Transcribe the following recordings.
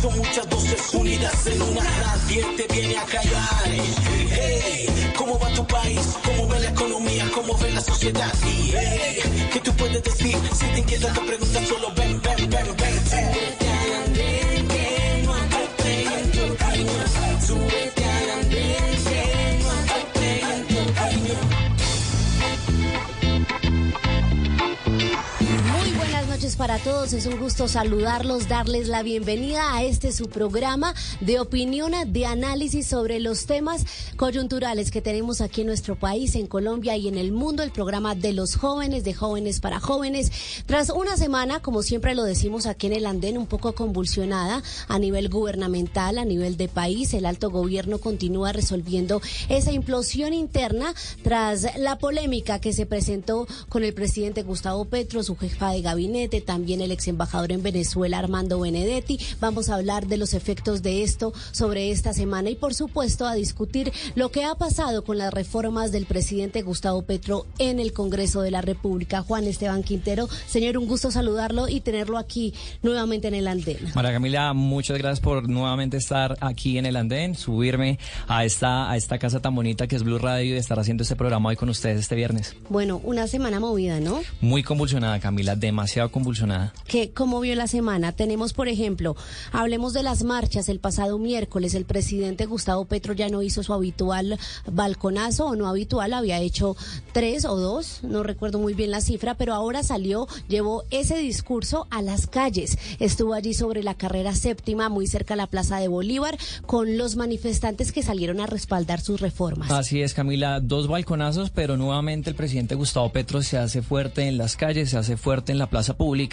Son muchas voces unidas en una, nadie te viene a callar. Hey, ¿cómo va tu país? ¿Cómo ve la economía? ¿Cómo ve la sociedad? Y hey, ¿qué tú puedes decir? Si te inquieta tu pregunta, solo ven, ven, ven, ven. Súbete para todos, es un gusto saludarlos, darles la bienvenida a este su programa de opinión, de análisis sobre los temas coyunturales que tenemos aquí en nuestro país, en Colombia y en el mundo, el programa de los jóvenes, de jóvenes para jóvenes. Tras una semana, como siempre lo decimos aquí en el andén, un poco convulsionada a nivel gubernamental, a nivel de país, el alto gobierno continúa resolviendo esa implosión interna tras la polémica que se presentó con el presidente Gustavo Petro, su jefa de gabinete, también el ex embajador en Venezuela, Armando Benedetti. Vamos a hablar de los efectos de esto sobre esta semana y, por supuesto, a discutir lo que ha pasado con las reformas del presidente Gustavo Petro en el Congreso de la República. Juan Esteban Quintero, señor, un gusto saludarlo y tenerlo aquí nuevamente en el andén. María Camila, muchas gracias por nuevamente estar aquí en el andén, subirme a esta, a esta casa tan bonita que es Blue Radio y estar haciendo este programa hoy con ustedes este viernes. Bueno, una semana movida, ¿no? Muy convulsionada, Camila, demasiado convulsionada. Que cómo vio la semana. Tenemos, por ejemplo, hablemos de las marchas. El pasado miércoles el presidente Gustavo Petro ya no hizo su habitual balconazo o no habitual, había hecho tres o dos, no recuerdo muy bien la cifra, pero ahora salió, llevó ese discurso a las calles. Estuvo allí sobre la carrera séptima, muy cerca a la Plaza de Bolívar, con los manifestantes que salieron a respaldar sus reformas. Así es, Camila, dos balconazos, pero nuevamente el presidente Gustavo Petro se hace fuerte en las calles, se hace fuerte en la plaza pública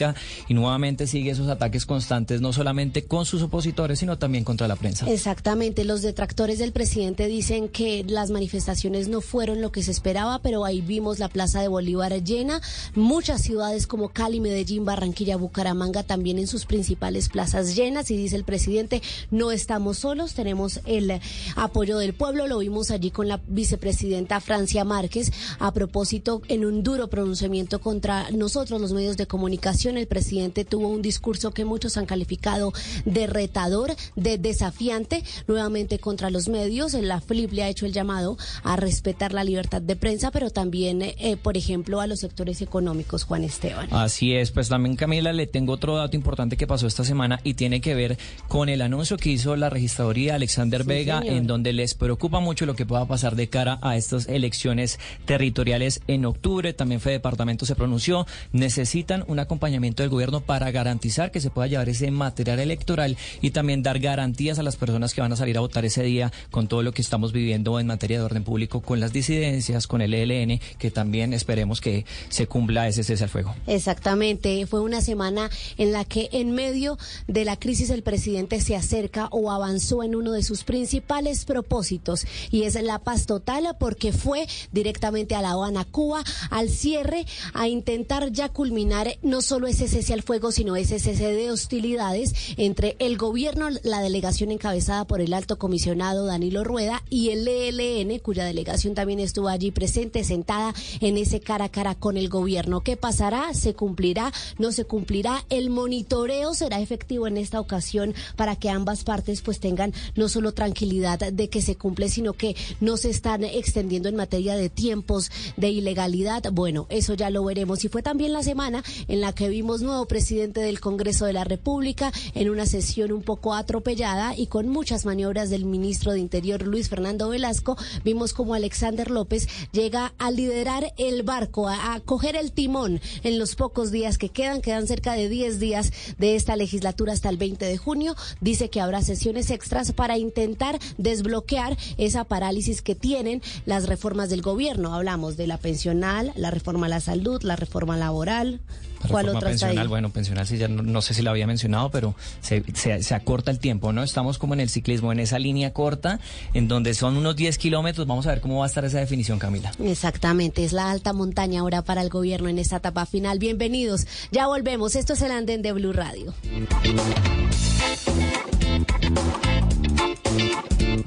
y nuevamente sigue esos ataques constantes, no solamente con sus opositores, sino también contra la prensa. Exactamente, los detractores del presidente dicen que las manifestaciones no fueron lo que se esperaba, pero ahí vimos la Plaza de Bolívar llena, muchas ciudades como Cali, Medellín, Barranquilla, Bucaramanga también en sus principales plazas llenas y dice el presidente, no estamos solos, tenemos el apoyo del pueblo, lo vimos allí con la vicepresidenta Francia Márquez a propósito en un duro pronunciamiento contra nosotros los medios de comunicación, el presidente tuvo un discurso que muchos han calificado de retador, de desafiante, nuevamente contra los medios. La FLIP le ha hecho el llamado a respetar la libertad de prensa, pero también, eh, por ejemplo, a los sectores económicos, Juan Esteban. Así es, pues también Camila le tengo otro dato importante que pasó esta semana y tiene que ver con el anuncio que hizo la registraduría Alexander Sí, Vega, señor. en donde les preocupa mucho lo que pueda pasar de cara a estas elecciones territoriales en octubre. También Fede Departamento se pronunció. Necesitan un acompañamiento del gobierno para garantizar que se pueda llevar ese material electoral y también dar garantías a las personas que van a salir a votar ese día con todo lo que estamos viviendo en materia de orden público, con las disidencias, con el ELN, que también esperemos que se cumpla ese cese al fuego. Exactamente, fue una semana en la que en medio de la crisis el presidente se acerca o avanzó en uno de sus principales propósitos y es la paz total porque fue directamente a La Habana, Cuba, al cierre, a intentar ya culminar no solo ese cese al fuego, sino ese cese de hostilidades entre el gobierno, la delegación encabezada por el alto comisionado Danilo Rueda y el ELN, cuya delegación también estuvo allí presente, sentada en ese cara a cara con el gobierno. ¿Qué pasará? ¿Se cumplirá? ¿No se cumplirá? El monitoreo será efectivo en esta ocasión para que ambas partes pues tengan no solo tranquilidad de que se cumple, sino que no se están extendiendo en materia de tiempos de ilegalidad. Bueno, eso ya lo veremos. Y fue también la semana en la que vimos nuevo presidente del Congreso de la República en una sesión un poco atropellada y con muchas maniobras del ministro de Interior Luis Fernando Velasco. Vimos como Alexander López llega a liderar el barco, a, a coger el timón en los pocos días que quedan. Quedan cerca de 10 días de esta legislatura hasta el 20 de junio. Dice que habrá sesiones extras para intentar desbloquear esa parálisis que tienen las reformas del gobierno. Hablamos de la pensional, la reforma a la salud, la reforma laboral. ¿Cuál reforma otra está pensional, ahí? bueno, pensional sí ya no, no sé si la había mencionado, pero se, se- se acorta el tiempo, ¿no? Estamos como en el ciclismo, en esa línea corta, en donde son unos 10 kilómetros. Vamos a ver cómo va a estar esa definición, Camila. Exactamente, es la alta montaña ahora para el gobierno en esta etapa final. Bienvenidos, ya volvemos. Esto es el andén de Blue Radio.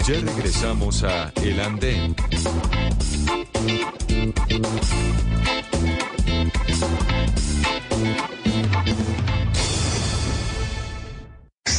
Ya regresamos a El Andén.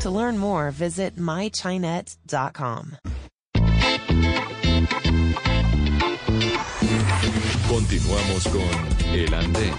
To learn more, visit mychinet.com. Continuamos con El Andén.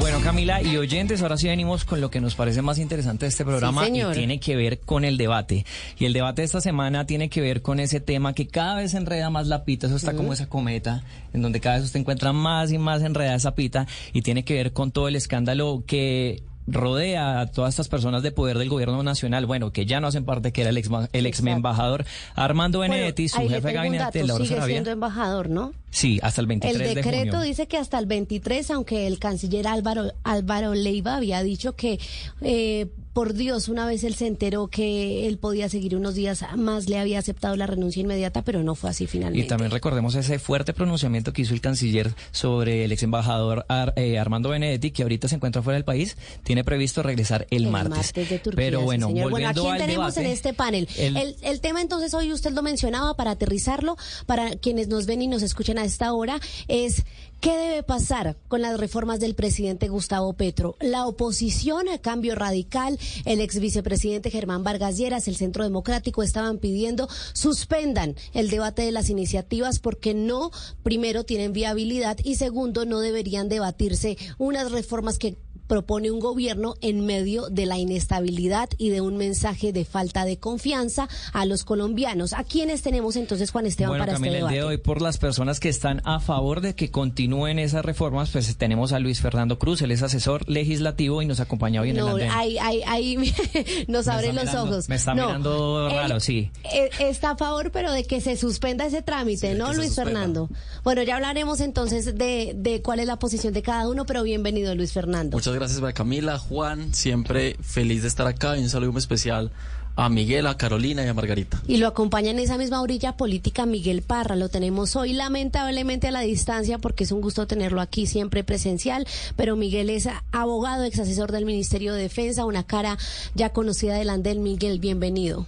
Bueno, Camila y oyentes, ahora sí venimos con lo que nos parece más interesante de este programa Sí, y tiene que ver con el debate. Y el debate de esta semana tiene que ver con ese tema que cada vez enreda más la pita, eso está como esa cometa, en donde cada vez usted encuentra más y más enredada esa pita y tiene que ver con todo el escándalo que rodea a todas estas personas de poder del gobierno nacional, bueno, que ya no hacen parte, que era el ex, el ex embajador Armando Bueno, Benedetti, su jefe de gabinete, dato, Laura sigue Sarabia. siendo embajador, ¿no? Sí, hasta el 23 El de decreto junio. dice que hasta el 23, aunque el canciller Álvaro, Álvaro Leiva había dicho que, eh, por Dios, una vez él se enteró que él podía seguir unos días más, le había aceptado la renuncia inmediata, pero no fue así finalmente. Y también recordemos ese fuerte pronunciamiento que hizo el canciller sobre el ex embajador Ar- eh, Armando Benedetti, que ahorita se encuentra fuera del país, tiene previsto regresar el, El martes. de Turquía, Pero bueno, volviendo Bueno, ¿a quién al tenemos debate, en este panel? el- El, el tema entonces hoy usted lo mencionaba para aterrizarlo, para quienes nos ven y nos escuchan a esta hora, es ¿qué debe pasar con las reformas del presidente Gustavo Petro? La oposición a cambio radical, el ex vicepresidente Germán Vargas Lleras, el Centro Democrático estaban pidiendo suspendan el debate de las iniciativas porque no, primero, tienen viabilidad y segundo, no deberían debatirse unas reformas que propone un gobierno en medio de la inestabilidad y de un mensaje de falta de confianza a los colombianos. ¿A quiénes tenemos entonces, Juan Esteban, Bueno, para Camila, este el debate? día de hoy, por las personas que están a favor de que continúen esas reformas, pues tenemos a Luis Fernando Cruz, él es asesor legislativo y nos acompaña hoy en el No, andén. ahí, ahí, ahí nos está los mirando- ojos. me está No, mirando él, raro, sí. eh, Está a favor, pero de que se suspenda ese trámite, ¿no, Luis Fernando? Bueno, ya hablaremos entonces de, de cuál es la posición de cada uno, pero bienvenido, Luis Fernando. Muchas gracias, María Camila, Juan, siempre feliz de estar acá y un saludo muy especial a Miguel, a Carolina y a Margarita. Y lo acompaña en esa misma orilla política Miguel Parra. Lo tenemos hoy lamentablemente a la distancia porque es un gusto tenerlo aquí siempre presencial. Pero Miguel es abogado, ex asesor del Ministerio de Defensa, una cara ya conocida del Andel. Miguel, bienvenido.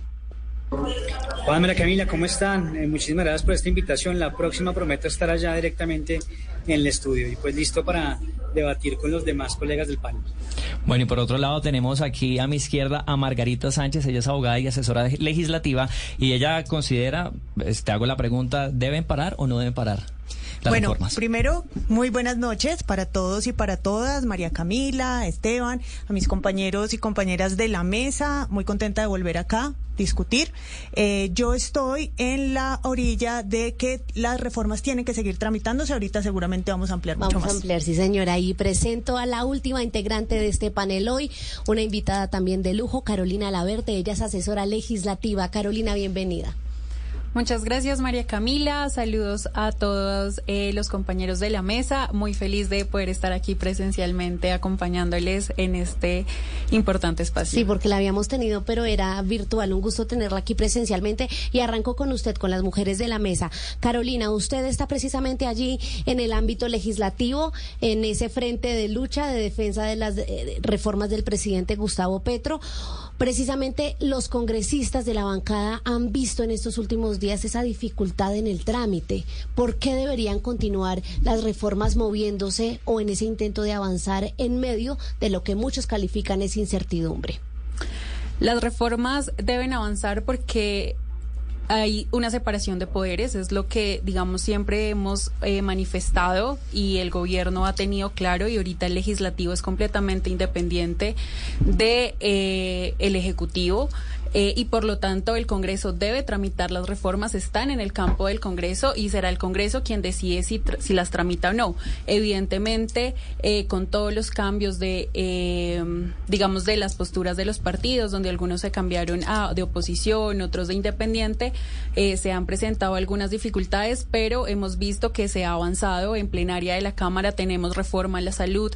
María Camila, ¿cómo están? Eh, muchísimas gracias por esta invitación. La próxima prometo estar allá directamente en el estudio. Y pues listo para debatir con los demás colegas del panel. Bueno, y por otro lado tenemos aquí a mi izquierda a Margarita Sánchez, ella es abogada y asesora legislativa y ella considera, pues, te hago la pregunta, ¿deben parar o no deben parar las bueno, reformas? primero, muy buenas noches para todos y para todas, María Camila, Esteban, a mis compañeros y compañeras de la mesa, muy contenta de volver acá, discutir. Eh, yo estoy en la orilla de que las reformas tienen que seguir tramitándose, ahorita seguramente vamos a ampliar mucho Vamos a más. ampliar, sí señora. Y presento a la última integrante de este panel hoy, una invitada también de lujo, Carolina Laverte. Ella es asesora legislativa. Carolina, bienvenida. Muchas gracias María Camila, saludos a todos eh, los compañeros de la mesa, muy feliz de poder estar aquí presencialmente acompañándoles en este importante espacio. Sí, porque la habíamos tenido, pero era virtual. Un gusto tenerla aquí presencialmente. Y arranco con usted, con las mujeres de la mesa. Carolina, usted está precisamente allí en el ámbito legislativo, en ese frente de lucha, de defensa de las eh, reformas del presidente Gustavo Petro. Precisamente los congresistas de la bancada han visto en estos últimos días esa dificultad en el trámite. ¿Por qué deberían continuar las reformas moviéndose o en ese intento de avanzar en medio de lo que muchos califican es incertidumbre? Las reformas deben avanzar porque hay una separación de poderes, es lo que, digamos, siempre hemos eh, manifestado y el gobierno ha tenido claro y ahorita el legislativo es completamente independiente de eh, el ejecutivo. Eh, y por lo tanto el Congreso debe tramitar las reformas, están en el campo del Congreso y será el Congreso quien decide si, si las tramita o no. Evidentemente, eh, con todos los cambios de, eh, digamos, de las posturas de los partidos, donde algunos se cambiaron a, de oposición, otros de independiente, eh, se han presentado algunas dificultades, pero hemos visto que se ha avanzado en plenaria de la Cámara, tenemos reforma a la salud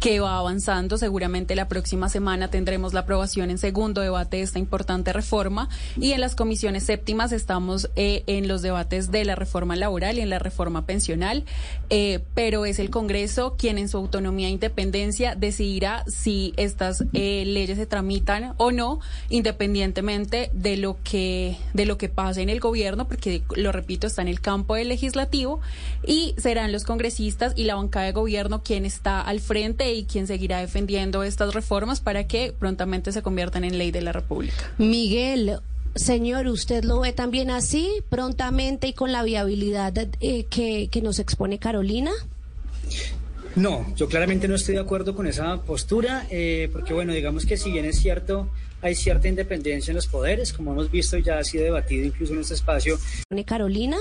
que va avanzando. Seguramente la próxima semana tendremos la aprobación en segundo debate de esta importante reforma. Y en las comisiones séptimas estamos eh, en los debates de la reforma laboral y en la reforma pensional, eh, pero es el Congreso quien en su autonomía e independencia decidirá si estas eh, leyes se tramitan o no, independientemente de lo que de lo que pase en el gobierno, porque lo repito está en el campo del legislativo. Y serán los congresistas y la bancada de gobierno quien está al frente y quien seguirá defendiendo estas reformas para que prontamente se conviertan en ley de la República. Miguel, Señor, ¿usted lo ve también así, prontamente y con la viabilidad eh, que, que nos expone Carolina? No, yo claramente no estoy de acuerdo con esa postura, eh, porque bueno, digamos que si bien es cierto, hay cierta independencia en los poderes, como hemos visto ya ha sido debatido incluso en este espacio. Carolina?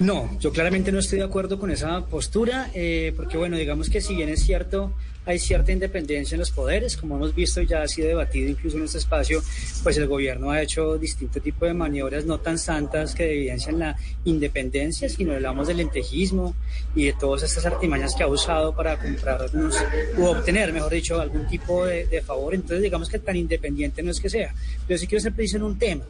No, yo claramente no estoy de acuerdo con esa postura, eh, porque bueno, digamos que si bien es cierto, hay cierta independencia en los poderes, como hemos visto ya ha sido debatido incluso en este espacio, pues el gobierno ha hecho distinto tipo de maniobras no tan santas que evidencian la independencia, sino hablamos del lentejismo y de todas estas artimañas que ha usado para comprarnos u obtener, mejor dicho, algún tipo de, de favor. Entonces digamos que tan independiente no es que sea. Pero sí quiero ser preciso en un tema,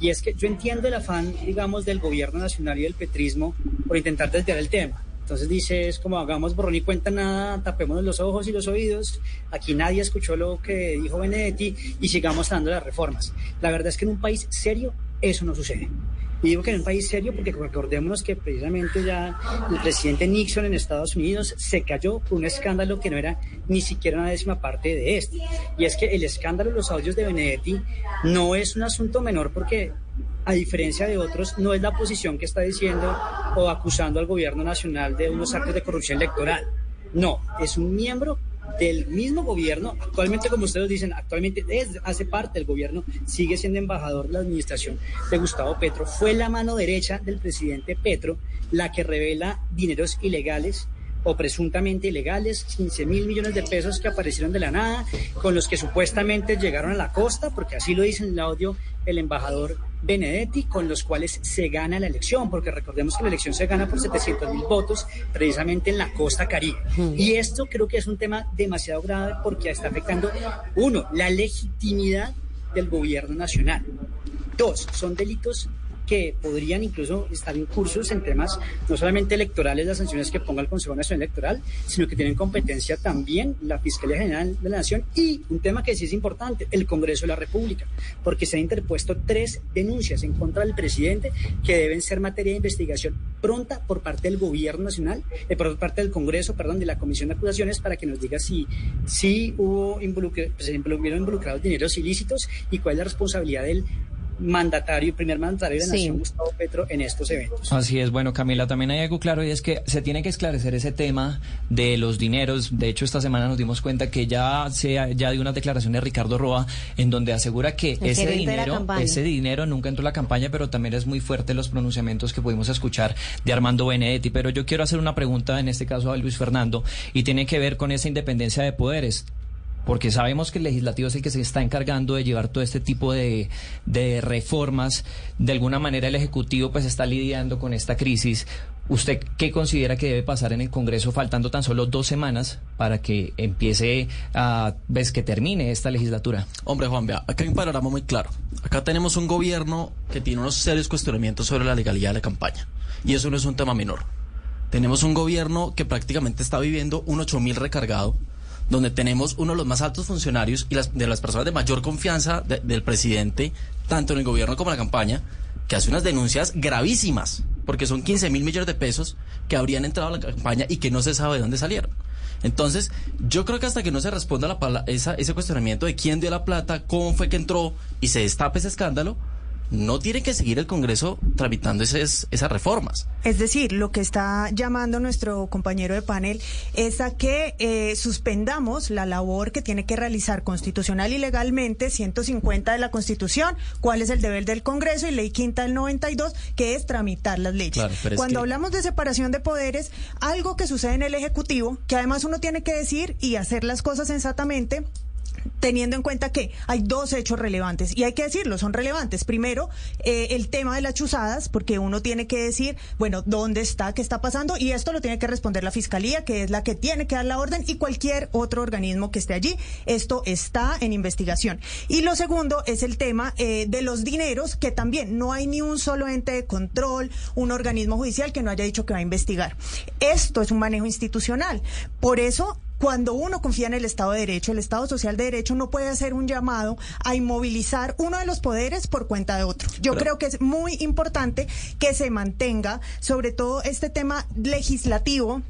y es que yo entiendo el afán, digamos, del gobierno nacional y del petrismo por intentar desviar el tema. Entonces dice, es como hagamos borrón y cuenta nada, tapémonos los ojos y los oídos, aquí nadie escuchó lo que dijo Benedetti y sigamos dando las reformas. La verdad es que en un país serio eso no sucede. Y digo que en un país serio porque recordémonos que precisamente ya el presidente Nixon en Estados Unidos se cayó por un escándalo que no era ni siquiera una décima parte de este. Y es que el escándalo de los audios de Benedetti no es un asunto menor porque a diferencia de otros, no es la posición que está diciendo o acusando al gobierno nacional de unos actos de corrupción electoral. No, es un miembro del mismo gobierno, actualmente como ustedes dicen, actualmente es, hace parte del gobierno, sigue siendo embajador de la administración de Gustavo Petro, fue la mano derecha del presidente Petro la que revela dineros ilegales o presuntamente ilegales, 15 mil millones de pesos que aparecieron de la nada, con los que supuestamente llegaron a la costa, porque así lo dice en el audio el embajador Benedetti, con los cuales se gana la elección, porque recordemos que la elección se gana por 700 mil votos precisamente en la costa caribe. Y esto creo que es un tema demasiado grave porque está afectando, uno, la legitimidad del gobierno nacional. Dos, son delitos que podrían incluso estar incursos en temas no solamente electorales, las sanciones que ponga el Consejo Nacional Electoral, sino que tienen competencia también la Fiscalía General de la Nación y un tema que sí es importante, el Congreso de la República, porque se han interpuesto tres denuncias en contra del presidente que deben ser materia de investigación pronta por parte del Gobierno Nacional, eh, por parte del Congreso, perdón, de la Comisión de Acusaciones, para que nos diga si, si hubo involucra, pues, involucrados dineros ilícitos y cuál es la responsabilidad del mandatario, primer mandatario de la Nación, Gustavo Petro, en estos eventos. Así es, bueno, Camila, también hay algo claro y es que se tiene que esclarecer ese tema de los dineros. De hecho, esta semana nos dimos cuenta que ya se ya dio una declaración de Ricardo Roa en donde asegura que El ese dinero, ese dinero nunca entró a la campaña, pero también es muy fuerte los pronunciamientos que pudimos escuchar de Armando Benedetti. Pero yo quiero hacer una pregunta, en este caso a Luis Fernando, y tiene que ver con esa independencia de poderes porque sabemos que el legislativo es el que se está encargando de llevar todo este tipo de, reformas. De alguna manera el Ejecutivo pues está lidiando con esta crisis. ¿Usted qué considera que debe pasar en el Congreso faltando tan solo dos semanas para que empiece a, ves que termine esta legislatura? Hombre, Juan, vea, acá hay un panorama muy claro. Acá tenemos un gobierno que tiene unos serios cuestionamientos sobre la legalidad de la campaña. Y eso no es un tema menor. Tenemos un gobierno que prácticamente está viviendo un 8000 recargado, donde tenemos uno de los más altos funcionarios y las, de las personas de mayor confianza de- del presidente, tanto en el gobierno como en la campaña, que hace unas denuncias gravísimas, porque son 15 mil millones de pesos que habrían entrado a la campaña y que no se sabe de dónde salieron. Entonces, yo creo que hasta que no se responda la, esa, ese cuestionamiento de quién dio la plata, cómo fue que entró y se destape ese escándalo, no tiene que seguir el Congreso tramitando esas, esas reformas. Es decir, lo que está llamando nuestro compañero de panel es a que eh, suspendamos la labor que tiene que realizar constitucional y legalmente 150 de la Constitución, cuál es el deber del Congreso y ley quinta del 92, que es tramitar las leyes. Claro, Cuando que- hablamos de separación de poderes, algo que sucede en el Ejecutivo, que además uno tiene que decir y hacer las cosas sensatamente, teniendo en cuenta que hay dos hechos relevantes, y hay que decirlo, son relevantes. Primero, eh, el tema de las chuzadas, porque uno tiene que decir, bueno, ¿dónde está? ¿Qué está pasando? Y esto lo tiene que responder la Fiscalía, que es la que tiene que dar la orden, y cualquier otro organismo que esté allí. Esto está en investigación. Y lo segundo es el tema eh, de los dineros, que también no hay ni un solo ente de control, un organismo judicial que no haya dicho que va a investigar. Esto es un manejo institucional. Por eso cuando uno confía en el Estado de Derecho, el Estado Social de Derecho no puede hacer un llamado a inmovilizar uno de los poderes por cuenta de otro. Yo creo que es muy importante que se mantenga, sobre todo este tema legislativo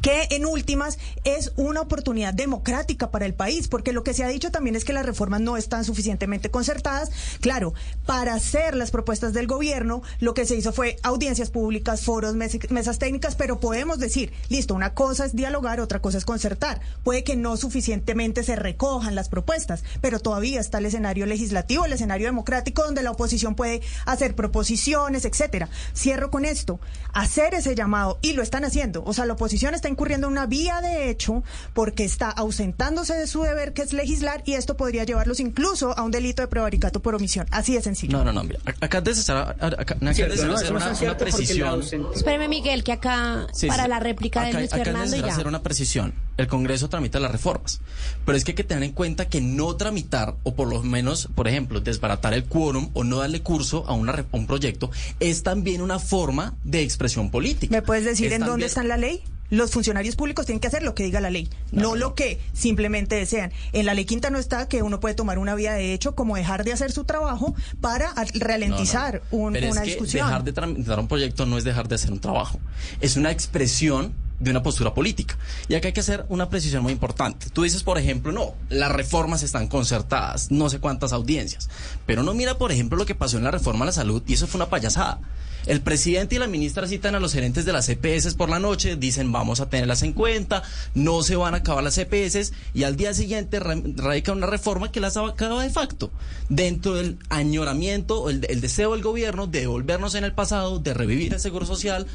que en últimas es una oportunidad democrática para el país, porque lo que se ha dicho también es que las reformas no están suficientemente concertadas. Claro, para hacer las propuestas del gobierno, lo que se hizo fue audiencias públicas, foros, mesas técnicas, pero podemos decir, listo, una cosa es dialogar, otra cosa es concertar. Puede que no suficientemente se recojan las propuestas, pero todavía está el escenario legislativo, el escenario democrático, donde la oposición puede hacer proposiciones, etcétera. Cierro con esto, hacer ese llamado, y lo están haciendo. O sea, la oposición está incurriendo en una vía de hecho porque está ausentándose de su deber que es legislar y esto podría llevarlos incluso a un delito de prevaricato por omisión. Así de sencillo. No, no, no. Acá es acá, acá hacer una, precisión. Espéreme, Miguel, que acá para la réplica de Luis Fernando ya. hacer una precisión. El Congreso tramita las reformas. Pero es que hay que tener en cuenta que no tramitar, o por lo menos, por ejemplo, desbaratar el quórum o no darle curso a, una, a un proyecto, es también una forma de expresión política. ¿Me puedes decir en dónde está la ley? Los funcionarios públicos tienen que hacer lo que diga la ley, no, lo que simplemente desean. En la ley quinta no está que uno puede tomar una vía de hecho como dejar de hacer su trabajo para ralentizar una discusión. dejar de tramitar un proyecto no es dejar de hacer un trabajo, es una expresión de una postura política. Y acá hay que hacer una precisión muy importante. Tú dices, por ejemplo, no, las reformas están concertadas, no sé cuántas audiencias, pero no mira, por ejemplo, lo que pasó en la reforma a la salud y eso fue una payasada. El presidente y la ministra citan a los gerentes de las EPS por la noche, dicen vamos a tenerlas en cuenta, no se van a acabar las EPS y al día siguiente radica una reforma que las acaba de facto, dentro del añoramiento, el, el deseo del gobierno de devolvernos en el pasado, de revivir el seguro social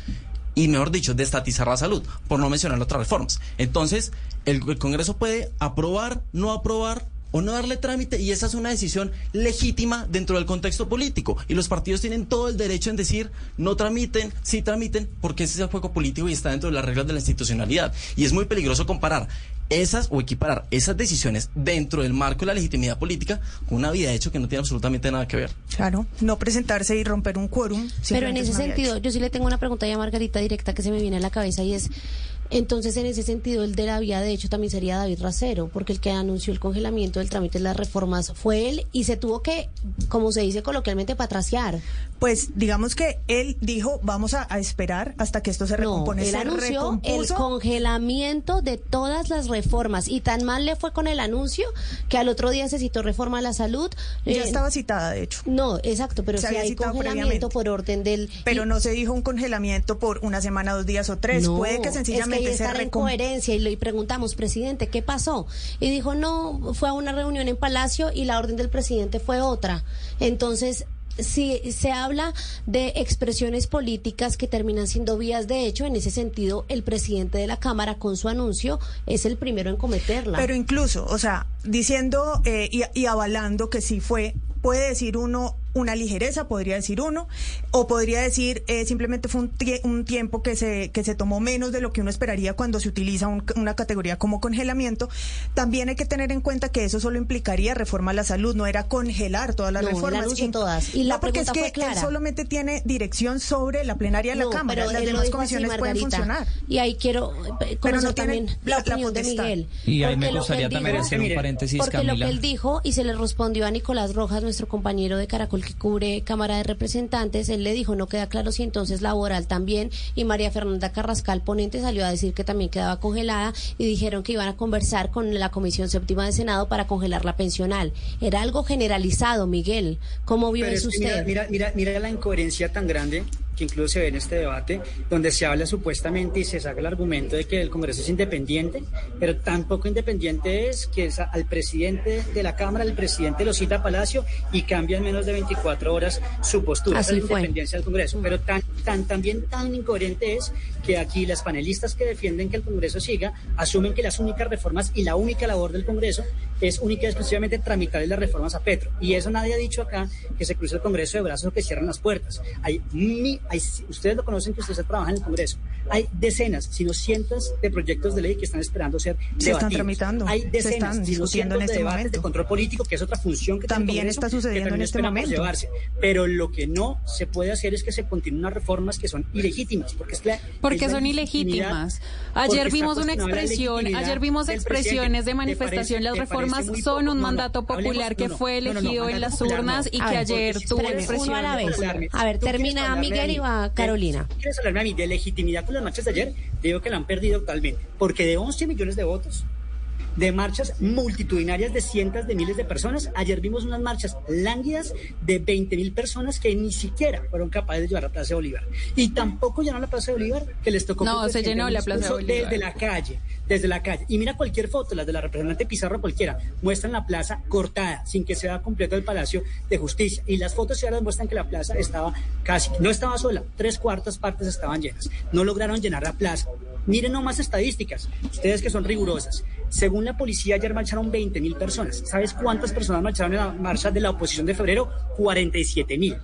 y, mejor dicho, de estatizar la salud, por no mencionar otras reformas. Entonces, el Congreso puede aprobar, no aprobar o no darle trámite y esa es una decisión legítima dentro del contexto político y los partidos tienen todo el derecho en decir no tramiten, sí tramiten porque ese es el juego político y está dentro de las reglas de la institucionalidad y es muy peligroso comparar esas o equiparar esas decisiones dentro del marco de la legitimidad política con una vida de hecho que no tiene absolutamente nada que ver. Claro, no presentarse y romper un quórum. Pero en ese sentido, yo sí le tengo una pregunta ya a Margarita directa que se me viene a la cabeza y es entonces, en ese sentido, el de la vía, de hecho, también sería David Racero, porque el que anunció el congelamiento del trámite de las reformas fue él y se tuvo que, como se dice coloquialmente, patraciar. Pues digamos que él dijo, vamos a, esperar hasta que esto se recompone. él anunció el congelamiento de todas las reformas y tan mal le fue con el anuncio que al otro día se citó reforma a la salud. Ya eh, estaba citada, de hecho. No, exacto, pero si hay congelamiento por orden del... Pero no se dijo un congelamiento por una semana, dos días o tres. Puede que sencillamente y estar en coherencia y le preguntamos, presidente, ¿qué pasó? Y dijo, no, fue a una reunión en Palacio y la orden del presidente fue otra. Entonces, si se habla de expresiones políticas que terminan siendo vías de hecho, en ese sentido, el presidente de la Cámara con su anuncio es el primero en cometerla. Pero incluso, o sea, diciendo eh, y, y avalando que sí fue, puede decir uno, una ligereza, podría decir uno, o podría decir eh, simplemente fue un, un, tiempo que se, que se tomó menos de lo que uno esperaría cuando se utiliza una categoría como congelamiento. También hay que tener en cuenta que eso solo implicaría reforma a la salud, no era congelar todas las reformas. Y, todas. Y la porque es que él solamente tiene dirección sobre la plenaria de la Cámara, las demás comisiones pueden funcionar. Y ahí quiero eh, pero no también la, opinión de Miguel. Y ahí me gustaría también hacer un paréntesis, Porque lo que él dijo, y se le respondió a Nicolás Rojas, nuestro compañero de Caracol que cubre Cámara de Representantes, él le dijo, no queda claro si entonces laboral también, y María Fernanda Carrascal, ponente, salió a decir que también quedaba congelada y dijeron que iban a conversar con la Comisión Séptima de Senado para congelar la pensional. Era algo generalizado, Miguel. ¿Cómo vive usted? Mira, mira, mira la incoherencia tan grande que incluso se ve en este debate, donde se habla supuestamente y se saca el argumento de que el Congreso es independiente, pero tampoco independiente es que es al presidente de la Cámara, el presidente lo cita a Palacio y cambia en menos de 24 horas su postura. Así la independencia del Congreso. Pero tan, tan, también tan incoherente es que aquí las panelistas que defienden que el Congreso siga asumen que las únicas reformas y la única labor del Congreso es única y exclusivamente tramitar las reformas a Petro. Y eso nadie ha dicho acá que se cruce el Congreso de brazos o que cierren las puertas. Hay, mi, hay ustedes lo conocen que ustedes trabajan en el Congreso. Hay decenas, sino cientos de proyectos de ley que están esperando ser se están tramitando. Hay decenas, se están discutiendo en este de momento. de control político, que es otra función que también tiene el Congreso, está sucediendo que también en este momento. Llevarse. Pero lo que no se puede hacer es que se continúen unas reformas que son ilegítimas, porque es la, Porque es son ilegítimas. Ayer vimos una expresión, ayer vimos expresiones de presidente. ¿Te manifestación. parece- Las reformas son poco? un No, no, mandato hablemos- popular que no, no, fue no, no, no, elegido en las popular no. urnas y que ayer tuvo uno a la vez. A ver, termina Miguel y va Carolina. ¿Quieres hablarme a mí de legitimidad las marchas de ayer? Digo que la han perdido totalmente. Porque de 11 millones de votos, de marchas multitudinarias de cientos de miles de personas, ayer vimos unas marchas lánguidas de 20 mil personas que ni siquiera fueron capaces de llevar a Plaza de Bolívar. Y tampoco llenaron la Plaza de Bolívar, que les tocó... No, se llenó la Plaza de Bolívar. Desde la calle, desde la calle. Y mira cualquier foto, las de la representante Pizarro cualquiera, muestran la plaza cortada, sin que sea completo el Palacio de Justicia. Y las fotos las muestran que la plaza estaba casi, no estaba sola, tres cuartas partes estaban llenas. No lograron llenar la plaza. Miren nomás estadísticas, ustedes que son rigurosas. Según la policía, ayer marcharon 20 mil personas. ¿Sabes cuántas personas marcharon en la marcha de la oposición de febrero? 47 mil.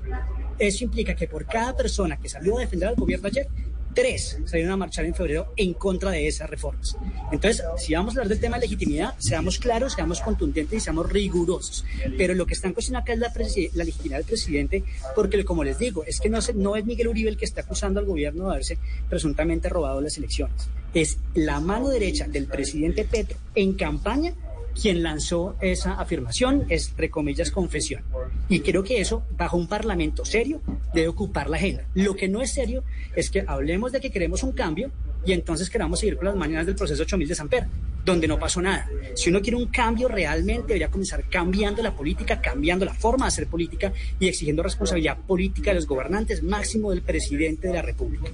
Eso implica que por cada persona que salió a defender al gobierno ayer, tres salieron a marchar en febrero en contra de esas reformas. Entonces, si vamos a hablar del tema de legitimidad, seamos claros, seamos contundentes y seamos rigurosos. Pero lo que está en cuestión acá es la, legitimidad del presidente, porque como les digo, es que no, no es Miguel Uribe el que está acusando al gobierno de haberse presuntamente robado las elecciones. Es la mano derecha del presidente Petro en campaña quien lanzó esa afirmación, es, entre comillas, confesión. Y creo que eso, bajo un parlamento serio, debe ocupar la agenda. Lo que no es serio es que hablemos de que queremos un cambio y entonces queramos seguir con las mañanas del proceso 8000 de Samper, donde no pasó nada. Si uno quiere un cambio realmente, debería comenzar cambiando la política, cambiando la forma de hacer política y exigiendo responsabilidad política de los gobernantes, máximo del presidente de la República.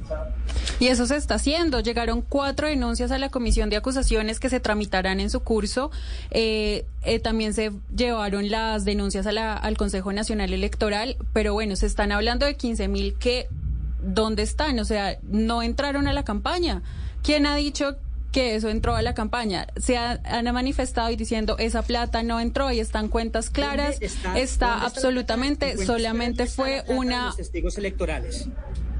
Y eso se está haciendo. Llegaron cuatro denuncias a la comisión de acusaciones que se tramitarán en su curso. Eh, eh, también se llevaron las denuncias a la- al Consejo Nacional Electoral, pero bueno, se están hablando de 15 mil que, ¿dónde están? O sea, no entraron a la campaña. ¿Quién ha dicho que eso entró a la campaña? Se ha- han manifestado y diciendo esa plata no entró y están cuentas claras. ¿Dónde Está, absolutamente, solamente ¿Dónde está fue una los testigos electorales.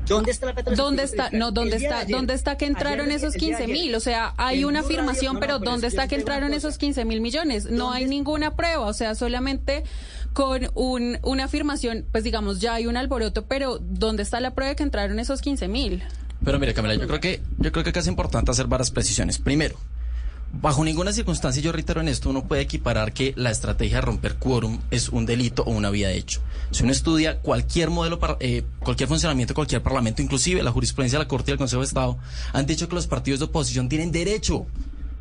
¿Dónde está la plata ¿Dónde está? No? ¿dónde está? ayer. ¿Dónde está que entraron Ayer, esos el día de 15 mil? O sea, hay una Radio- afirmación, no, pero ¿dónde está que entraron esos 15 mil millones? No hay ninguna prueba, o sea, solamente con un, una afirmación, pues digamos, ya hay un alboroto, pero ¿dónde está la prueba de que entraron esos 15 mil? Pero mire, Camila, yo creo que yo creo que acá es importante hacer varias precisiones. Primero, bajo ninguna circunstancia, yo reitero en esto, uno puede equiparar que la estrategia de romper quórum es un delito o una vía de hecho. Si uno estudia cualquier modelo, eh, cualquier funcionamiento cualquier parlamento, inclusive la jurisprudencia de la Corte y del Consejo de Estado, han dicho que los partidos de oposición tienen derecho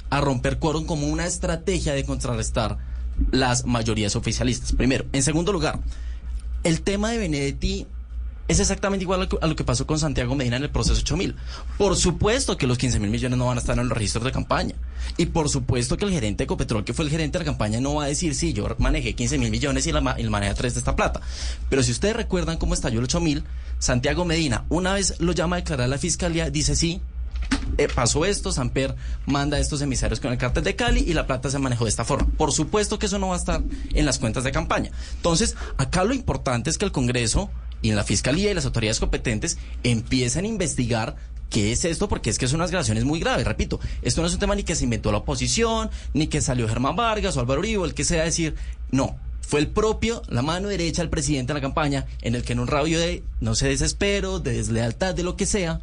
a romper quórum como una estrategia de contrarrestar las mayorías oficialistas. Primero. En segundo lugar, el tema de Benedetti es exactamente igual a lo que- pasó con Santiago Medina en el proceso 8000. Por supuesto que los 15 mil millones no van a estar en los registros de campaña. Y por supuesto que el gerente de Ecopetrol, que fue el gerente de la campaña, no va a decir, sí, yo manejé 15 mil millones y la, él maneja 3 de esta plata. Pero si ustedes recuerdan cómo estalló el 8000, Santiago Medina, una vez lo llama a declarar a la fiscalía, dice, sí, eh, pasó esto, Samper manda a estos emisarios con el cartel de Cali y la plata se manejó de esta forma. Por supuesto que eso no va a estar en las cuentas de campaña. Entonces, acá lo importante es que el Congreso y en la Fiscalía y las autoridades competentes empiecen a investigar qué es esto, porque es que son unas grabaciones muy graves. Repito, esto no es un tema ni que se inventó la oposición, ni que salió Germán Vargas o Álvaro Uribe, el que sea decir, no. Fue el propio, la mano derecha del presidente de la campaña, en el que en un rabio de, no sé, desespero, de deslealtad, de lo que sea,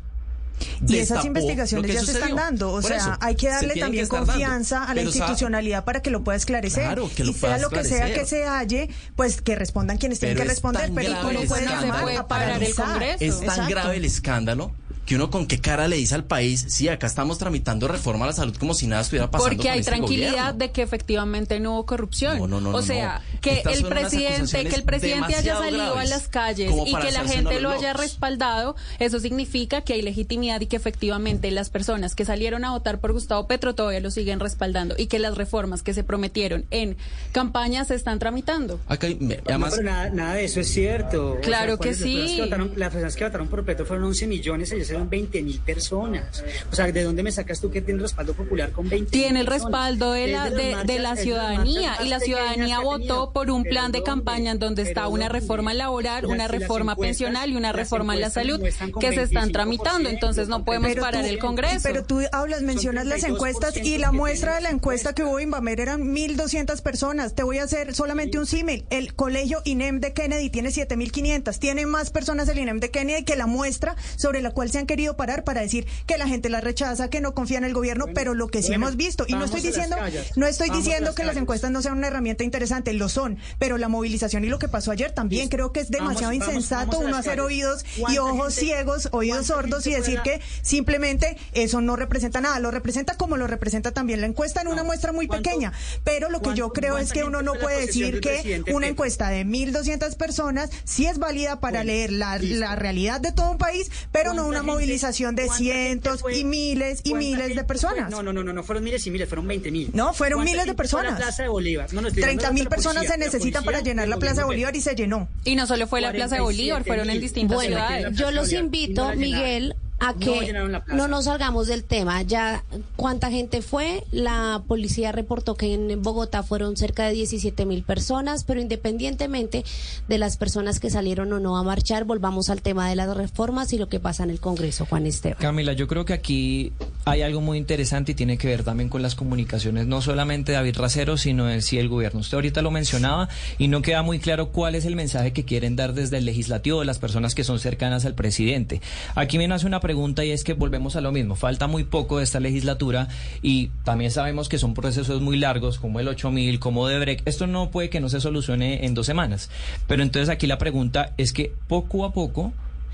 Y esas investigaciones ya se están dando. O Por sea, eso, hay que darle también dando. confianza a la Pero, o sea, institucionalidad para que lo pueda esclarecer. Claro, que lo y sea lo que sea que se halle, pues que respondan quienes tienen que es responder. Pero grave uno el puede escándalo. llamar a parar el. Congreso. Es tan Exacto. grave el escándalo que uno con qué cara le dice al país, sí, acá estamos tramitando reforma a la salud como si nada estuviera pasando. Porque con hay este tranquilidad gobierno. de que efectivamente no hubo corrupción. No, no, no, o sea, no. que el presidente, que el presidente haya salido graves a las calles y que la gente lo haya respaldado, eso significa que hay legitimidad y que efectivamente las personas que salieron a votar por Gustavo Petro todavía lo siguen respaldando y que las reformas que se prometieron en campaña se están tramitando. Acá, me- además, pero nada, nada de eso es cierto. O Claro que ¿cuáles- las personas sí. que votaron- las personas que votaron por Petro fueron 11 millones, ayer se fueron 20 mil personas. O sea, ¿de dónde me sacas tú que tiene respaldo popular con 20 Tiene el respaldo de la, de, la ciudadanía y la ciudadanía votó por un plan de campaña en donde está una reforma laboral, una reforma pensional y una reforma en la salud que se están tramitando. Entonces no podemos parar el Congreso. Pero tú hablas, mencionas las encuestas y la muestra de la encuesta que hubo en Bamer eran 1.200 personas. Te voy a hacer solamente un símil. El colegio INEM de Kennedy tiene 7.500. Tiene más personas el INEM de Kennedy que la muestra sobre la cual se han querido parar para decir que la gente la rechaza, que no confía en el gobierno, pero lo que sí hemos visto, y no estoy diciendo, no estoy diciendo que las encuestas no sean una herramienta interesante, lo son, pero la movilización y lo que pasó ayer también creo que es demasiado insensato uno hacer oídos y ojos ciegos, oídos sordos y decir que simplemente eso no representa nada, lo representa como lo representa también la encuesta en una muestra muy pequeña, pero lo que yo creo es que uno no puede decir que una encuesta de 1.200 personas sí es válida para leer la, la realidad de todo un país, pero no una movilización de cientos y miles y miles de personas. No, no, no, no, fueron miles y miles, fueron 20 mil. No, fueron miles de personas. Plaza de Bolívar. 30 mil personas se necesitan para llenar la Plaza de Bolívar y se llenó. Y no solo fue la Plaza de Bolívar, fueron en distintas ciudades. Yo los invito, Miguel, a que no, nos salgamos del tema. Ya, ¿cuánta gente fue? La policía reportó que en Bogotá fueron cerca de 17 mil personas, pero independientemente de las personas que salieron o no a marchar, volvamos al tema de las reformas y lo que pasa en el Congreso, Juan Esteban. Camila, yo creo que aquí hay algo muy interesante y tiene que ver también con las comunicaciones, no solamente David Racero, sino de sí el gobierno. Usted ahorita lo mencionaba y no queda muy claro cuál es el mensaje que quieren dar desde el legislativo de las personas que son cercanas al presidente. Aquí me nace una pregunta y es que volvemos a lo mismo. Falta muy poco de esta legislatura y también sabemos que son procesos muy largos, como el 8000, como de break. Esto no puede que no se solucione en dos semanas. Pero entonces aquí la pregunta es que poco a poco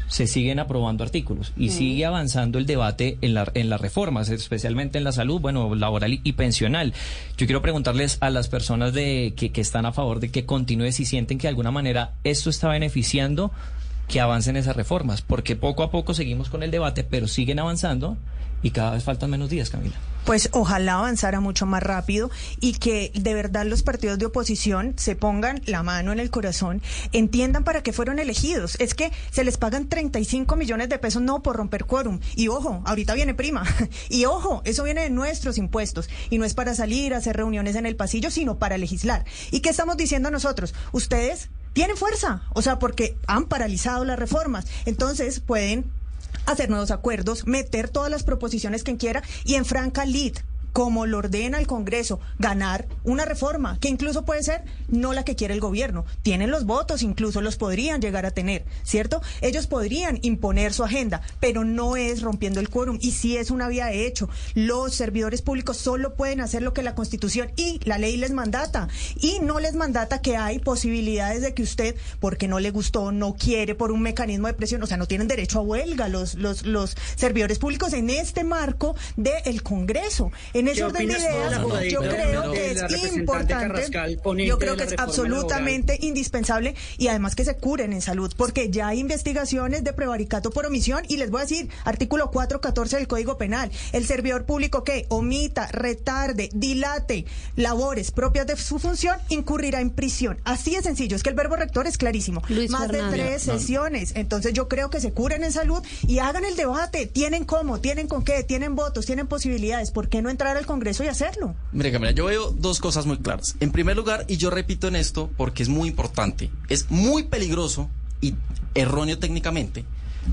se siguen aprobando artículos y sigue avanzando el debate en, la, en las reformas, especialmente en la salud, bueno, laboral y, pensional. Yo quiero preguntarles a las personas de, que, que están a favor de que continúe si sienten que de alguna manera esto está beneficiando que avancen esas reformas, porque poco a poco seguimos con el debate, pero siguen avanzando y cada vez faltan menos días, Camila. Pues ojalá avanzara mucho más rápido y que de verdad los partidos de oposición se pongan la mano en el corazón, entiendan para qué fueron elegidos. Es que se les pagan 35 millones de pesos no por romper quórum. Y ojo, ahorita viene prima. Y ojo, eso viene de nuestros impuestos. Y no es para salir a hacer reuniones en el pasillo, sino para legislar. ¿Y qué estamos diciendo nosotros? Ustedes tienen fuerza, o sea, porque han paralizado las reformas. Entonces pueden hacer nuevos acuerdos, meter todas las proposiciones que quiera y en franca lid como lo ordena el Congreso, ganar una reforma, que incluso puede ser no la que quiere el gobierno. Tienen los votos, incluso los podrían llegar a tener, ¿cierto? Ellos podrían imponer su agenda, pero no es rompiendo el quórum y si es una vía de hecho. Los servidores públicos solo pueden hacer lo que la Constitución y la ley les mandata y no les mandata que hay posibilidades de que usted, porque no le gustó, no quiere por un mecanismo de presión, o sea, no tienen derecho a huelga los, los, los servidores públicos en este marco del Congreso. Ese orden de ideas, yo creo que es importante, yo creo que es absolutamente indispensable y además que se curen en salud, porque ya hay investigaciones de prevaricato por omisión y les voy a decir, artículo 414 del Código Penal, el servidor público que omita, retarde, dilate labores propias de su función, incurrirá en prisión. Así de sencillo, es que el verbo rector es clarísimo. Más de tres sesiones. Entonces yo creo que se curen en salud y hagan el debate. Tienen cómo, tienen con qué, tienen votos, tienen posibilidades. ¿Por qué no entrar al Congreso y hacerlo. Mire, Camila, yo veo dos cosas muy claras. En primer lugar, y yo repito en esto porque es muy importante, es muy peligroso y erróneo técnicamente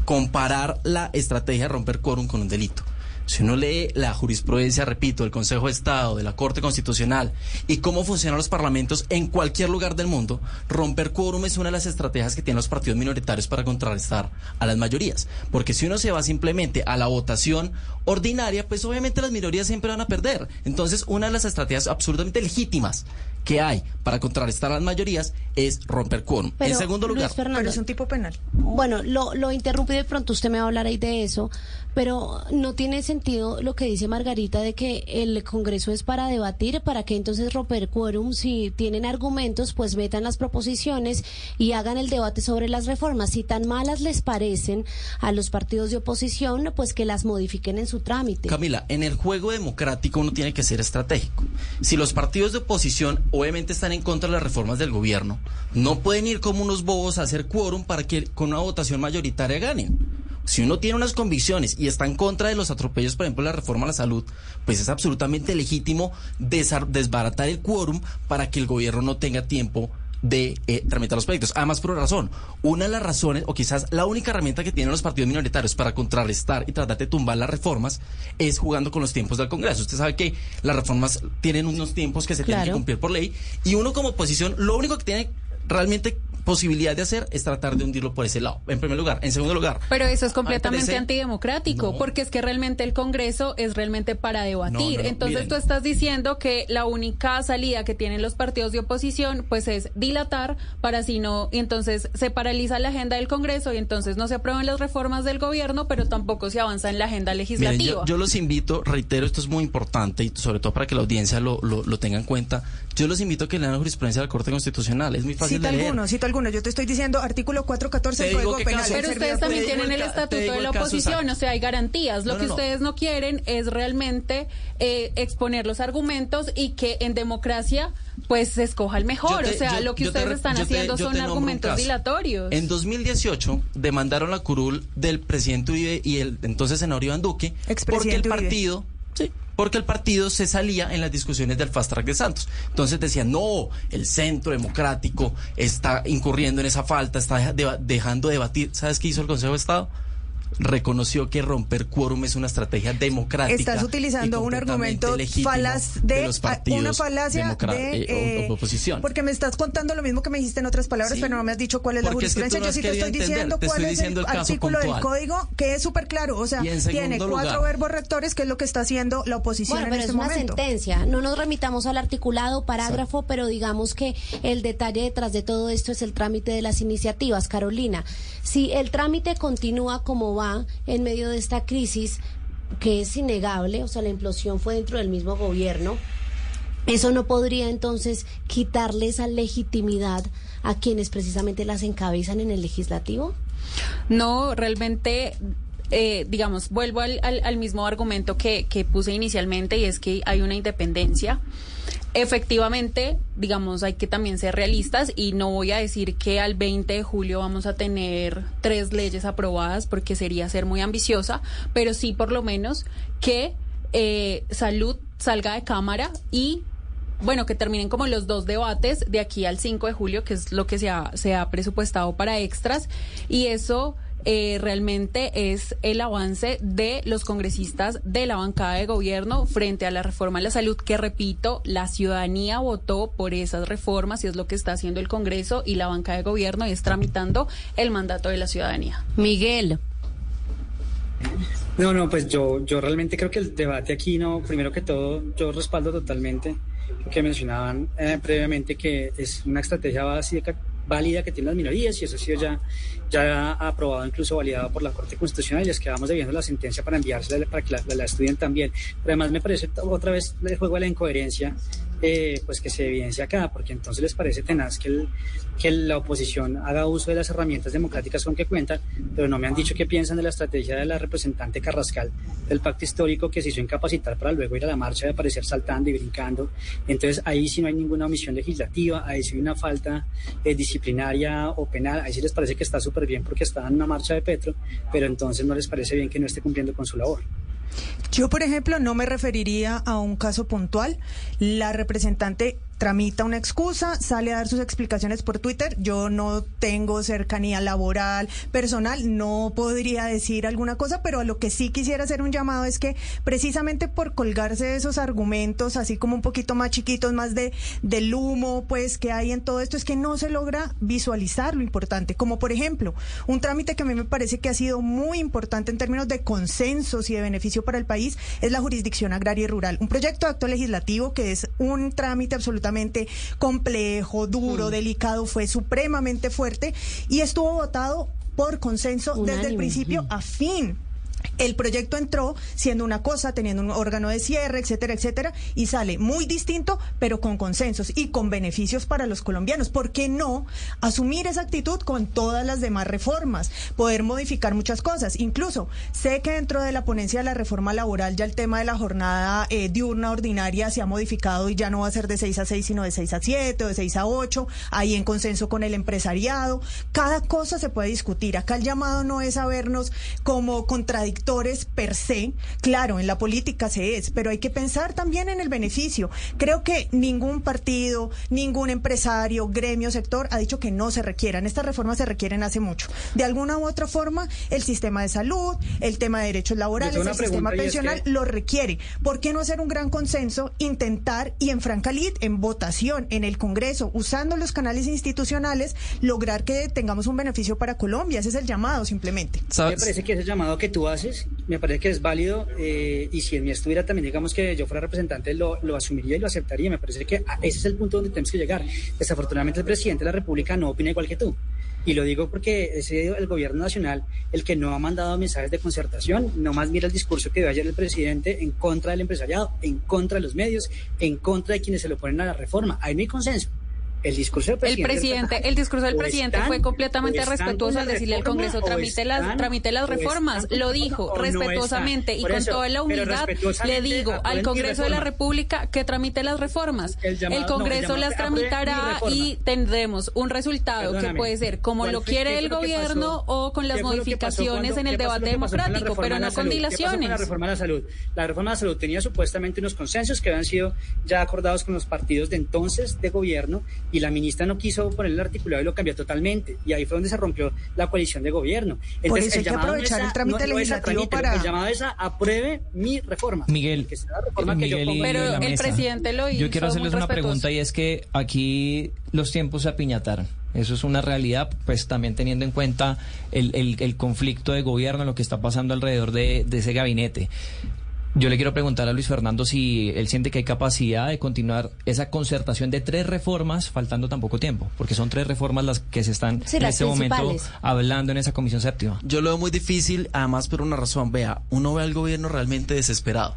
comparar la estrategia de romper quórum con un delito. Si uno lee la jurisprudencia, repito, del Consejo de Estado, de la Corte Constitucional y cómo funcionan los parlamentos en cualquier lugar del mundo, romper quórum es una de las estrategias que tienen los partidos minoritarios para contrarrestar a las mayorías. Porque si uno se va simplemente a la votación ordinaria, pues obviamente las minorías siempre van a perder. Entonces, una de las estrategias absolutamente legítimas que hay para contrarrestar a las mayorías es romper quórum. En segundo lugar, pero es un tipo penal. Bueno, lo, lo interrumpí de pronto, usted me va a hablar ahí de eso, pero no tiene sentido lo que dice Margarita de que el Congreso es para debatir, para que entonces romper quórum, si tienen argumentos, pues metan las proposiciones y hagan el debate sobre las reformas. Si tan malas les parecen a los partidos de oposición, pues que las modifiquen en su trámite. Camila, en el juego democrático uno tiene que ser estratégico. Si los partidos de oposición obviamente están en contra de las reformas del gobierno, no pueden ir como unos bobos a hacer quórum para que con una votación mayoritaria ganen Si uno tiene unas convicciones y está en contra de los atropellos, por ejemplo, la reforma a la salud, pues es absolutamente legítimo desbaratar el quórum para que el gobierno no tenga tiempo de eh, tramitar los proyectos. Además, por una razón. Una de las razones, o quizás la única herramienta que tienen los partidos minoritarios para contrarrestar y tratar de tumbar las reformas es jugando con los tiempos del Congreso. Usted sabe que las reformas tienen unos tiempos que se tienen que cumplir por ley y uno como oposición lo único que tiene realmente posibilidad de hacer es tratar de hundirlo por ese lado, en primer lugar. En segundo lugar, Pero eso es completamente parece- antidemocrático, No. porque es que realmente el Congreso es realmente para debatir. No, no, no, Entonces miren. tú estás diciendo que la única salida que tienen los partidos de oposición pues es dilatar para si no, y entonces se paraliza la agenda del Congreso y entonces no se aprueban las reformas del gobierno, pero tampoco se avanza en la agenda Miren, legislativa. yo, yo los invito, reitero, esto es muy importante y sobre todo para que la audiencia lo, lo, lo tenga en cuenta. Yo los invito a que lean la jurisprudencia de la Corte Constitucional. Es muy fácil Cita alguno, cito alguno. Yo te estoy diciendo artículo 414 Te del digo Código Penal. caso. Pero ustedes servidor también tienen el estatuto de la oposición, o sea, hay garantías. Lo No, que ustedes no quieren es realmente eh, exponer los argumentos y que en democracia pues se escoja el mejor. Te- o sea, yo- lo que te ustedes están te- haciendo son argumentos dilatorios. En 2018 demandaron la curul del presidente Uribe y el entonces senador Iván Duque porque el partido, sí, porque el partido se salía en las discusiones del fast track de Santos. Entonces decían, no, el centro democrático está incurriendo en esa falta, está dejando de debatir. ¿Sabes qué hizo el Consejo de Estado? Reconoció que romper quórum es una estrategia democrática. Estás utilizando y un argumento falaz de, los a- partidos una falacia de eh, eh, oposición. porque me estás contando lo mismo que me dijiste en otras palabras, Sí. pero no me has dicho cuál es la es que jurisprudencia. no Yo sí te estoy entender, diciendo te cuál estoy es el artículo del código que es súper claro, o sea, tiene cuatro lugar- verbos rectores, que es lo que está haciendo la oposición Bueno, en pero este es una momento. sentencia. No nos remitamos al articulado, parágrafo, pero digamos que el detalle detrás de todo esto es el trámite de las iniciativas. Carolina, si el trámite continúa como va en medio de esta crisis, que es innegable, o sea, la implosión fue dentro del mismo gobierno, eso no podría entonces quitarle esa legitimidad a quienes precisamente las encabezan en el legislativo. No, realmente, eh, digamos, vuelvo al, al- al mismo argumento que, puse inicialmente y es que hay una independencia. Efectivamente, digamos, hay que también ser realistas y no voy a decir que al 20 de julio vamos a tener tres leyes aprobadas porque sería ser muy ambiciosa, pero sí por lo menos que eh, salud salga de cámara y bueno, que terminen como los dos debates de aquí al 5 de julio, que es lo que se ha presupuestado para extras, y eso eh, realmente es el avance de los congresistas de la bancada de gobierno frente a la reforma a la salud, que repito, la ciudadanía votó por esas reformas y es lo que está haciendo el Congreso y la bancada de gobierno y es tramitando el mandato de la ciudadanía. Miguel. No, no, pues yo, yo realmente creo que el debate aquí, no, primero que todo, yo respaldo totalmente lo que mencionaban eh, previamente, que es una estrategia básica, válida que tienen las minorías y eso ha sido ya, ya aprobado, incluso validado por la Corte Constitucional y les quedamos debiendo la sentencia para enviársela para que la, estudien también. Pero además me parece otra vez el juego de la incoherencia, eh, pues que se evidencia acá, porque entonces les parece tenaz que, la oposición haga uso de las herramientas democráticas con que cuentan, pero no me han dicho qué piensan de la estrategia de la representante Carrascal del pacto histórico que se hizo incapacitar para luego ir a la marcha y aparecer saltando y brincando. Entonces ahí sí no hay ninguna omisión legislativa, ahí sí hay una falta eh, disciplinaria o penal, ahí sí les parece que está súper bien porque está en una marcha de Petro, pero entonces no les parece bien que no esté cumpliendo con su labor. Yo, por ejemplo, no me referiría a un caso puntual. La representante tramita una excusa, sale a dar sus explicaciones por Twitter. Yo no tengo cercanía laboral, personal, no podría decir alguna cosa, pero a lo que sí quisiera hacer un llamado es que precisamente por colgarse de esos argumentos, así como un poquito más chiquitos, más de del humo, pues que hay en todo esto, es que no se logra visualizar lo importante. Como por ejemplo, un trámite que a mí me parece que ha sido muy importante en términos de consensos y de beneficio para el país es la jurisdicción agraria y rural. Un proyecto de acto legislativo que es un trámite absolutamente complejo, duro, delicado, fue supremamente fuerte y estuvo votado por consenso desde el principio a fin. El proyecto entró siendo una cosa, teniendo un órgano de cierre, etcétera, etcétera, y sale muy distinto, pero con consensos y con beneficios para los colombianos. ¿Por qué no asumir esa actitud con todas las demás reformas? Poder modificar muchas cosas. Incluso sé que dentro de la ponencia de la reforma laboral ya el tema de la jornada eh, diurna ordinaria se ha modificado y ya no va a ser de 6 a 6, sino de 6 a 7 o de 6 a 8, ahí en consenso con el empresariado. Cada cosa se puede discutir. Acá el llamado no es a vernos como contradictorios per se. Claro, en la política se es, pero hay que pensar también en el beneficio. Creo que ningún partido, ningún empresario, gremio, sector ha dicho que no se requieran. Estas reformas se requieren hace mucho. De alguna u otra forma, el sistema de salud, el tema de derechos laborales, el sistema pensional lo requiere. ¿Por qué no hacer un gran consenso, intentar y en franca lid, en votación, en el Congreso, usando los canales institucionales, lograr que tengamos un beneficio para Colombia? Ese es el llamado, simplemente. Me parece que ese llamado que tú haces me parece que es válido eh, y si en mí estuviera también, digamos que yo fuera representante, lo, asumiría y lo aceptaría. Me parece que ese es el punto donde tenemos que llegar. Desafortunadamente el presidente de la República no opina igual que tú. Y lo digo porque es el gobierno nacional el que no ha mandado mensajes de concertación, nomás mira el discurso que dio ayer el presidente en contra del empresariado, en contra de los medios, en contra de quienes se lo ponen a la reforma. Ahí no hay consenso el discurso del presidente. El presidente, el discurso del presidente fue completamente respetuoso al decirle al Congreso tramite las, tramite las reformas. Lo dijo respetuosamente y con toda la humildad le digo al Congreso de la República que tramite las reformas. El, Congreso las tramitará y tendremos un resultado que puede ser como lo quiere el gobierno o con las modificaciones en el debate democrático, pero no con dilaciones. La reforma de la salud. La reforma de la salud tenía supuestamente unos consensos que habían sido ya acordados con los partidos de entonces de gobierno y la ministra no quiso poner el articulado y lo cambió totalmente. Y ahí fue donde se rompió la coalición de gobierno. Entonces, Por eso hay que aprovechar el trámite legislativo para... El llamado es a apruebe mi reforma. Miguel, pero el presidente lo hizo. Yo quiero hacerles una pregunta y es que aquí los tiempos se apiñataron. Eso es una realidad, pues también teniendo en cuenta el, el, conflicto de gobierno, lo que está pasando alrededor de, de ese gabinete. Yo le quiero preguntar a Luis Fernando si él siente que hay capacidad de continuar esa concertación de tres reformas, faltando tan poco tiempo, porque son tres reformas las que se están en este momento hablando en esa comisión séptima. Yo lo veo muy difícil, además por una razón. Vea, uno ve al gobierno realmente desesperado.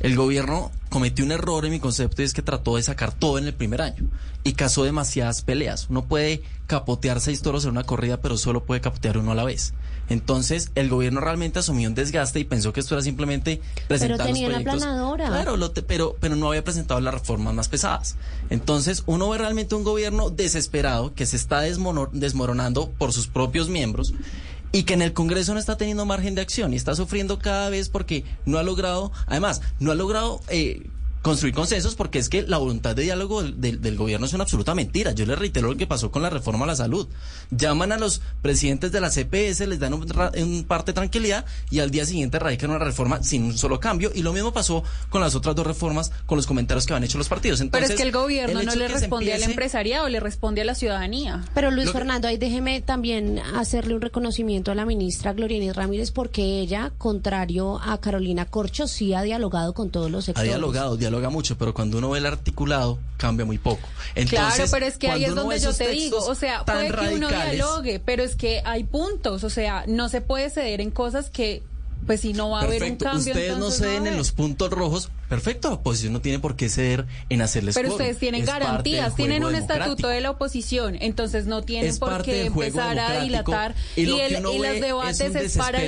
El gobierno cometió un error en mi concepto y es que trató de sacar todo en el primer año y casó demasiadas peleas. Uno puede capotear seis toros en una corrida, pero solo puede capotear uno a la vez. Entonces, el gobierno realmente asumió un desgaste y pensó que esto era simplemente presentar pero tenía los proyectos. Planadora. Claro, pero, pero no había presentado las reformas más pesadas. Entonces, uno ve realmente un gobierno desesperado que se está desmoronando por sus propios miembros y que en el Congreso no está teniendo margen de acción y está sufriendo cada vez porque no ha logrado, además, no ha logrado eh, construir consensos porque es que la voluntad de diálogo del, gobierno es una absoluta mentira. Yo le reitero lo que pasó con la reforma a la salud. Llaman a los presidentes de la CPS, les dan un, parte de tranquilidad y al día siguiente radican una reforma sin un solo cambio. Y lo mismo pasó con las otras dos reformas, con los comentarios que han hecho los partidos. Pero es que el gobierno no le responde al empresariado, le responde a la ciudadanía. Pero Luis Fernando, ahí déjeme también hacerle un reconocimiento a la ministra Gloriana Ramírez porque ella, contrario a Carolina Corcho, sí ha dialogado con todos los sectores. Ha dialogado, dialogado mucho, pero cuando uno ve el articulado, cambia muy poco. claro, pero es que ahí es donde yo te digo, o sea, puede que uno dialogue, pero es que hay puntos, o sea, no se puede ceder en cosas que pues si no va a haber un cambio. Ustedes no ceden en los puntos rojos, perfecto, la oposición no tiene por qué ceder en hacerles Pero ustedes tienen garantías, tienen un estatuto de la oposición, entonces no tienen por qué empezar a dilatar y, el, y los debates es, para,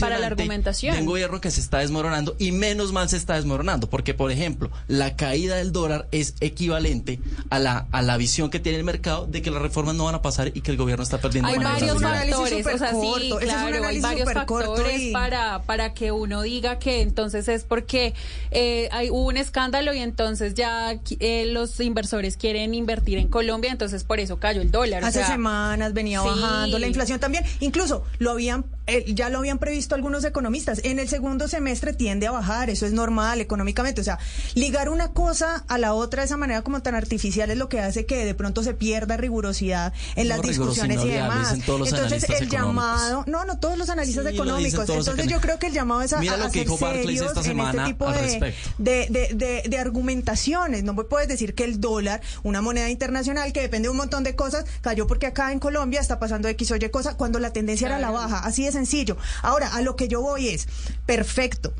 para la argumentación. un gobierno que se está desmoronando y menos mal se está desmoronando, porque por ejemplo, la caída del dólar es equivalente a la, a la visión que tiene el mercado de que las reformas no van a pasar y que el gobierno está perdiendo. Hay varios factores, o sea, sí, claro, hay varios factores para para, que uno diga que entonces es porque eh, hay, hubo un escándalo y entonces ya eh, los inversores quieren invertir en Colombia, entonces por eso cayó el dólar. Hace semanas venía bajando la inflación también. Incluso lo habían eh, ya lo habían previsto algunos economistas. En el segundo semestre tiende a bajar, eso es normal económicamente. O sea, ligar una cosa a la otra de esa manera como tan artificial es lo que hace que de pronto se pierda rigurosidad en las discusiones y demás. Entonces el llamado, no, no todos los analistas económicos. Entonces yo creo que el llamado es a, Mira lo que dijo serios esta semana en este tipo de, de, de, de, argumentaciones. No me puedes decir que el dólar, una moneda internacional que depende de un montón de cosas, cayó porque acá en Colombia está pasando X o Y cosa cuando la tendencia era la baja. Así es sencillo. Ahora, a lo que yo voy es, perfecto.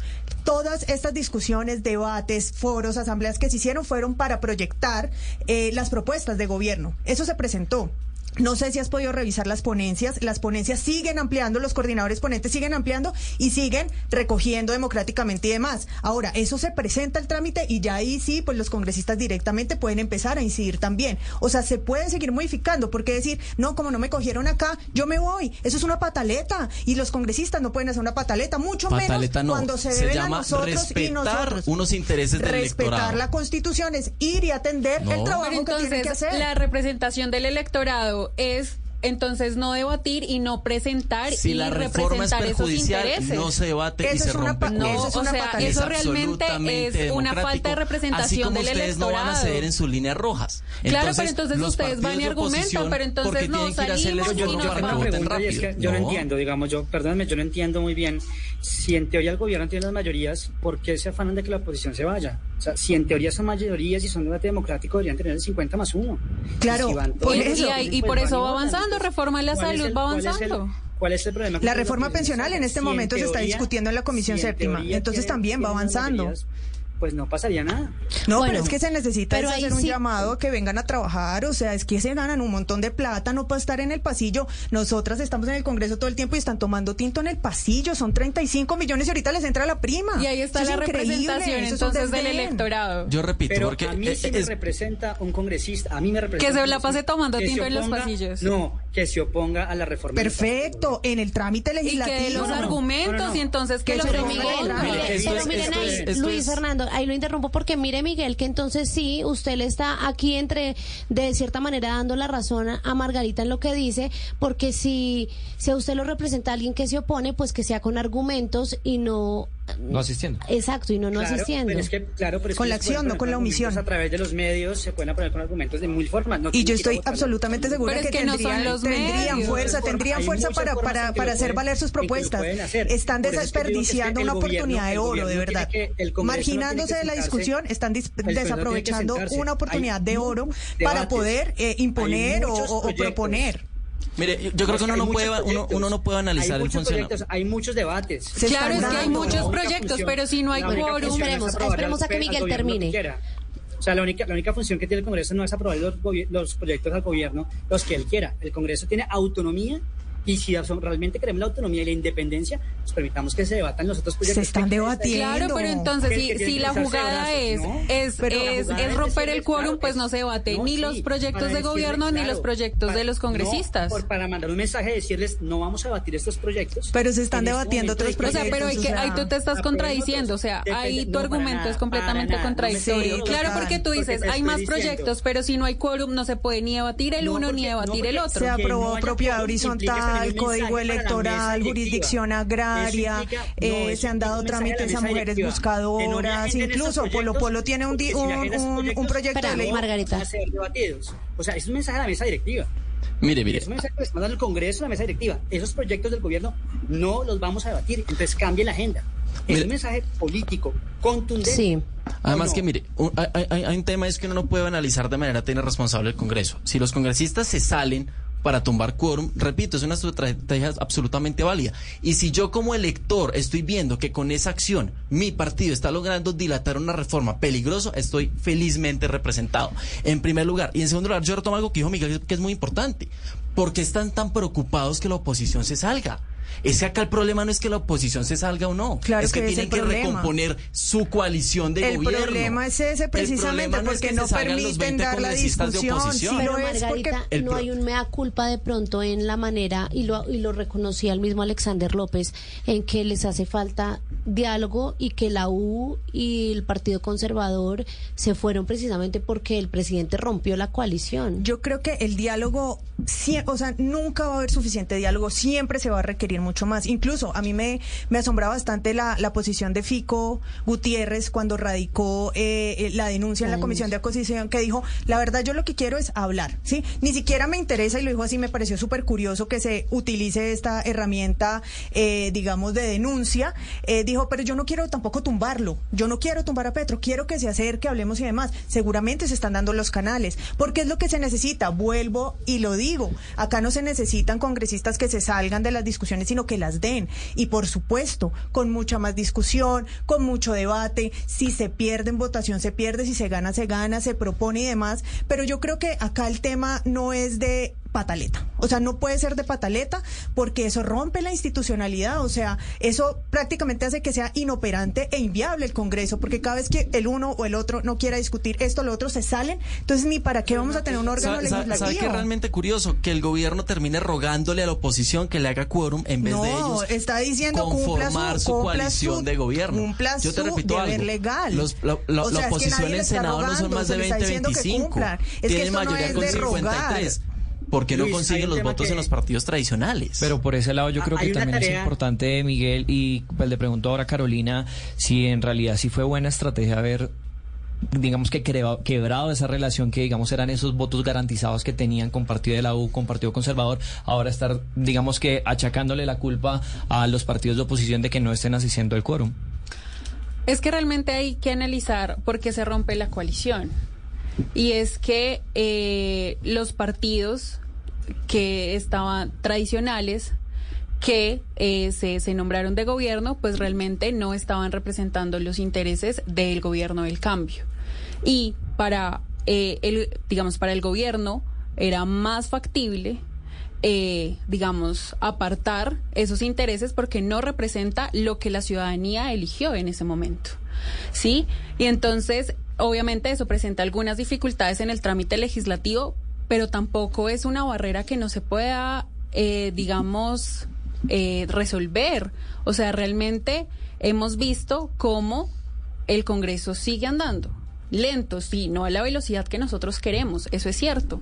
Todas estas discusiones, debates, foros, asambleas que se hicieron fueron para proyectar eh, las propuestas de gobierno. Eso se presentó. No sé si has podido revisar las ponencias. Las ponencias siguen ampliando, los coordinadores ponentes siguen ampliando y siguen recogiendo democráticamente y demás. Ahora, eso se presenta el trámite y ya ahí sí, pues los congresistas directamente pueden empezar a incidir también. O sea, se puede seguir modificando, porque decir, no, como no me cogieron acá, yo me voy. Eso es una pataleta y los congresistas no pueden hacer una pataleta, mucho Pataleta menos no. cuando se Se deben a llama nosotros y respetar nosotros. unos intereses del Respetar electorado. la constitución es ir y atender No. el trabajo que tienen que hacer. la representación del electorado es entonces no debatir y no presentar Si y la reforma es representar esos perjudicial, intereses. no se debate y Eso se es una rompe No, eso es o una sea, eso realmente absolutamente es una falta de representación Así como del ustedes no van a electorado. ceder en sus líneas rojas. Claro, pero entonces ustedes van y argumentan, pero entonces ¿por qué no salimos yo, y nos yo y es yo no No. entiendo, digamos, yo, perdóname, yo no entiendo muy bien si en teoría el gobierno tiene las mayorías, ¿por qué se afanan de que la oposición se vaya? O sea, si en teoría son mayorías y son debate democrático, deberían tener el 50 más 1. Claro, por Y, eso. y hay- y por eso va avanzando, reforma de la ¿Cuál es salud el- va avanzando. ¿Cuál es el problema? La reforma pensional en este Si momento se está discutiendo en la Comisión si en Séptima, entonces también va avanzando. mayorías, Pues no pasaría nada. No, Bueno, pero es que se necesita pero hacer un sí- llamado que vengan a trabajar, o sea, es que se ganan un montón de plata, no para estar en el pasillo. Nosotras estamos en el Congreso todo el tiempo y están tomando tinto en el pasillo, son 35 millones y ahorita les entra la prima. Y ahí está Eso la es representación entonces del electorado. Yo repito, Pero porque a mí eh, sí me es- representa un congresista, a mí me representa... Que se la pase tomando tinto en los pasillos. No, que se oponga a la reforma. Perfecto, en el trámite Y legislativo. que de los No, no, argumentos no, no. y entonces que Que los Miguel, en el mire, trámite. Esto pero es- miren ahí, es- Luis es- Fernando, ahí lo interrumpo porque mire Miguel que entonces sí, usted le está aquí entre, de cierta manera dando la razón a a Margarita en lo que dice, porque si, si a usted lo representa alguien que se opone, pues que sea con argumentos y no... No asistiendo. Exacto, y no no Claro, asistiendo. pero es que, claro, pero es Con que la acción, no con la omisión. A través de los medios se pueden poner con argumentos de mil formas. No Y yo estoy absolutamente segura Pero es que, que no son tendrían, los tendrían medios. fuerza, tendrían fuerza para, para, para hacer valer sus propuestas. Están desperdiciando una gobierno- oportunidad de oro, de verdad. Marginándose de la discusión, están desaprovechando una oportunidad de oro para poder eh, imponer o, proponer. Mire, yo yo creo que uno no puede, uno, uno no puede analizar hay el funcionamiento. proyectos, Hay muchos debates. Se Claro, es que hay muchos proyectos, función- pero si no hay quórum- Esperemos, esperemos a que Miguel que termine. quiera. O sea, la única, la única función que tiene el Congreso no es aprobar los, los proyectos al gobierno, los que él quiera. El Congreso tiene autonomía y si realmente queremos la autonomía y la independencia, pues permitamos que se debatan los otros proyectos. Se están debatiendo. Claro, pero entonces si, si la jugada es, ¿no? es, es, es romper el quórum, claro, pues es- no se debate no, ni sí, los proyectos de gobierno ni los proyectos de los congresistas. no, por- para mandar un mensaje de decirles, no vamos a debatir estos proyectos. Pero se están este debatiendo otros hay o sea, pero hay proyectos, que, o sea, ahí tú te estás contradiciendo, o sea, Depende- ahí tu no, argumento nada, es completamente nada, contradictorio. claro, porque tú dices, hay más diciendo. proyectos, pero si no hay quórum no se puede ni debatir el No, uno ni porque- debatir el otro. Se aprobó propiedad horizontal, un código electoral, jurisdicción agraria, implica- no, eh, se han dado trámites a mujeres directiva. No buscadoras, incluso Polo Polo tiene un, di- si un, proyecto de ley. Margarita. O sea, es un mensaje a la mesa directiva. Mire, mire. Es un mensaje que les mandan el Congreso a la mesa directiva. Esos proyectos del gobierno no los vamos a debatir. Entonces cambie la agenda. Es Mire. un mensaje político, contundente. Sí. Además que mire, un- hay, hay- hay un tema es que uno no puede analizar de manera tener responsable el Congreso. Si los congresistas se salen para tumbar quórum, repito, es una estrategia absolutamente válida. Y si yo como elector estoy viendo que con esa acción mi partido está logrando dilatar una reforma peligrosa, estoy felizmente representado. En primer lugar. Y en segundo lugar, yo retomo algo que dijo Miguel, que es muy importante. ¿Por qué están tan preocupados que la oposición se salga? Es que acá el problema no es que la oposición se salga o no. Claro es que, que es tienen el que problema. recomponer su coalición de El gobierno. problema es ese El precisamente problema es porque que no se salgan los permiten 20 dar la discusión. oposición. Sí, Pero lo es porque Margarita, el no hay un mea culpa de pronto en la manera, y lo, y lo reconocía el mismo Alexander López, en que les hace falta diálogo y que la U y el Partido Conservador se fueron precisamente porque el presidente rompió la coalición. Yo creo que el diálogo, o sea, nunca va a haber suficiente diálogo, siempre se va a requerir mucho más. Incluso a mí me, me asombra bastante la, la posición de Fico Gutiérrez cuando radicó eh, eh, la denuncia en La Comisión de. Acosición, que dijo, la verdad yo lo que quiero es hablar, ¿sí? Ni siquiera me interesa, y lo dijo así, me pareció súper curioso que se utilice esta herramienta, eh, digamos, de denuncia. Eh, dijo, pero yo no quiero tampoco tumbarlo, yo no quiero tumbar a Petro, quiero que se acerque, hablemos y demás. Seguramente se están dando los canales, porque es lo que se necesita, vuelvo y lo digo, acá no se necesitan congresistas que se salgan de las discusiones sino que las den. Y por supuesto, con mucha más discusión, con mucho debate. Si se pierde en votación, se pierde. Si se gana, se gana, se propone y demás. Pero yo creo que acá el tema no es de pataleta. O sea, no puede ser de pataleta porque eso rompe la institucionalidad. O sea, eso prácticamente hace que sea inoperante e inviable el Congreso, porque cada vez que el uno o el otro no quiera discutir esto, lo otro se salen. Entonces, ni para qué vamos a tener un órgano ¿Sabe, legislativo. sabe qué es realmente curioso? Que el gobierno termine rogándole a la oposición que le haga quórum en vez no, de ellos está diciendo conformar su, su, coalición su- de gobierno. cumpla Yo te repito algo. legal. Los- la, la- O sea, la es que oposición en Senado no son rogando, más de le está 20, diciendo que 25. cumplan. Es que Tienen no mayoría es con de rogar. 53. ¿Por qué no Luis, hay consiguen un los votos que- en los partidos tradicionales? Pero por ese lado yo Ah, creo hay que también es importante, Miguel, y pues le pregunto ahora a Carolina si en realidad sí fue buena estrategia haber digamos que creba- quebrado esa relación que digamos eran esos votos garantizados que tenían con partido de la U, con partido conservador, ahora estar digamos que achacándole la culpa a los partidos de oposición de que no estén asistiendo el quórum. Es que realmente hay que analizar por qué se rompe la coalición. Y es que eh, los partidos que estaban tradicionales, que eh, se, se nombraron de gobierno, pues realmente no estaban representando los intereses del gobierno del cambio. Y para eh, el, digamos, para el gobierno era más factible eh, digamos, apartar esos intereses porque no representa lo que la ciudadanía eligió en ese momento. ¿Sí? Y entonces, obviamente, eso presenta algunas dificultades en el trámite legislativo, pero tampoco es una barrera que no se pueda, eh, digamos, eh, resolver. O sea, realmente hemos visto cómo el Congreso sigue andando. Lento, sí, no a la velocidad que nosotros queremos, eso es cierto,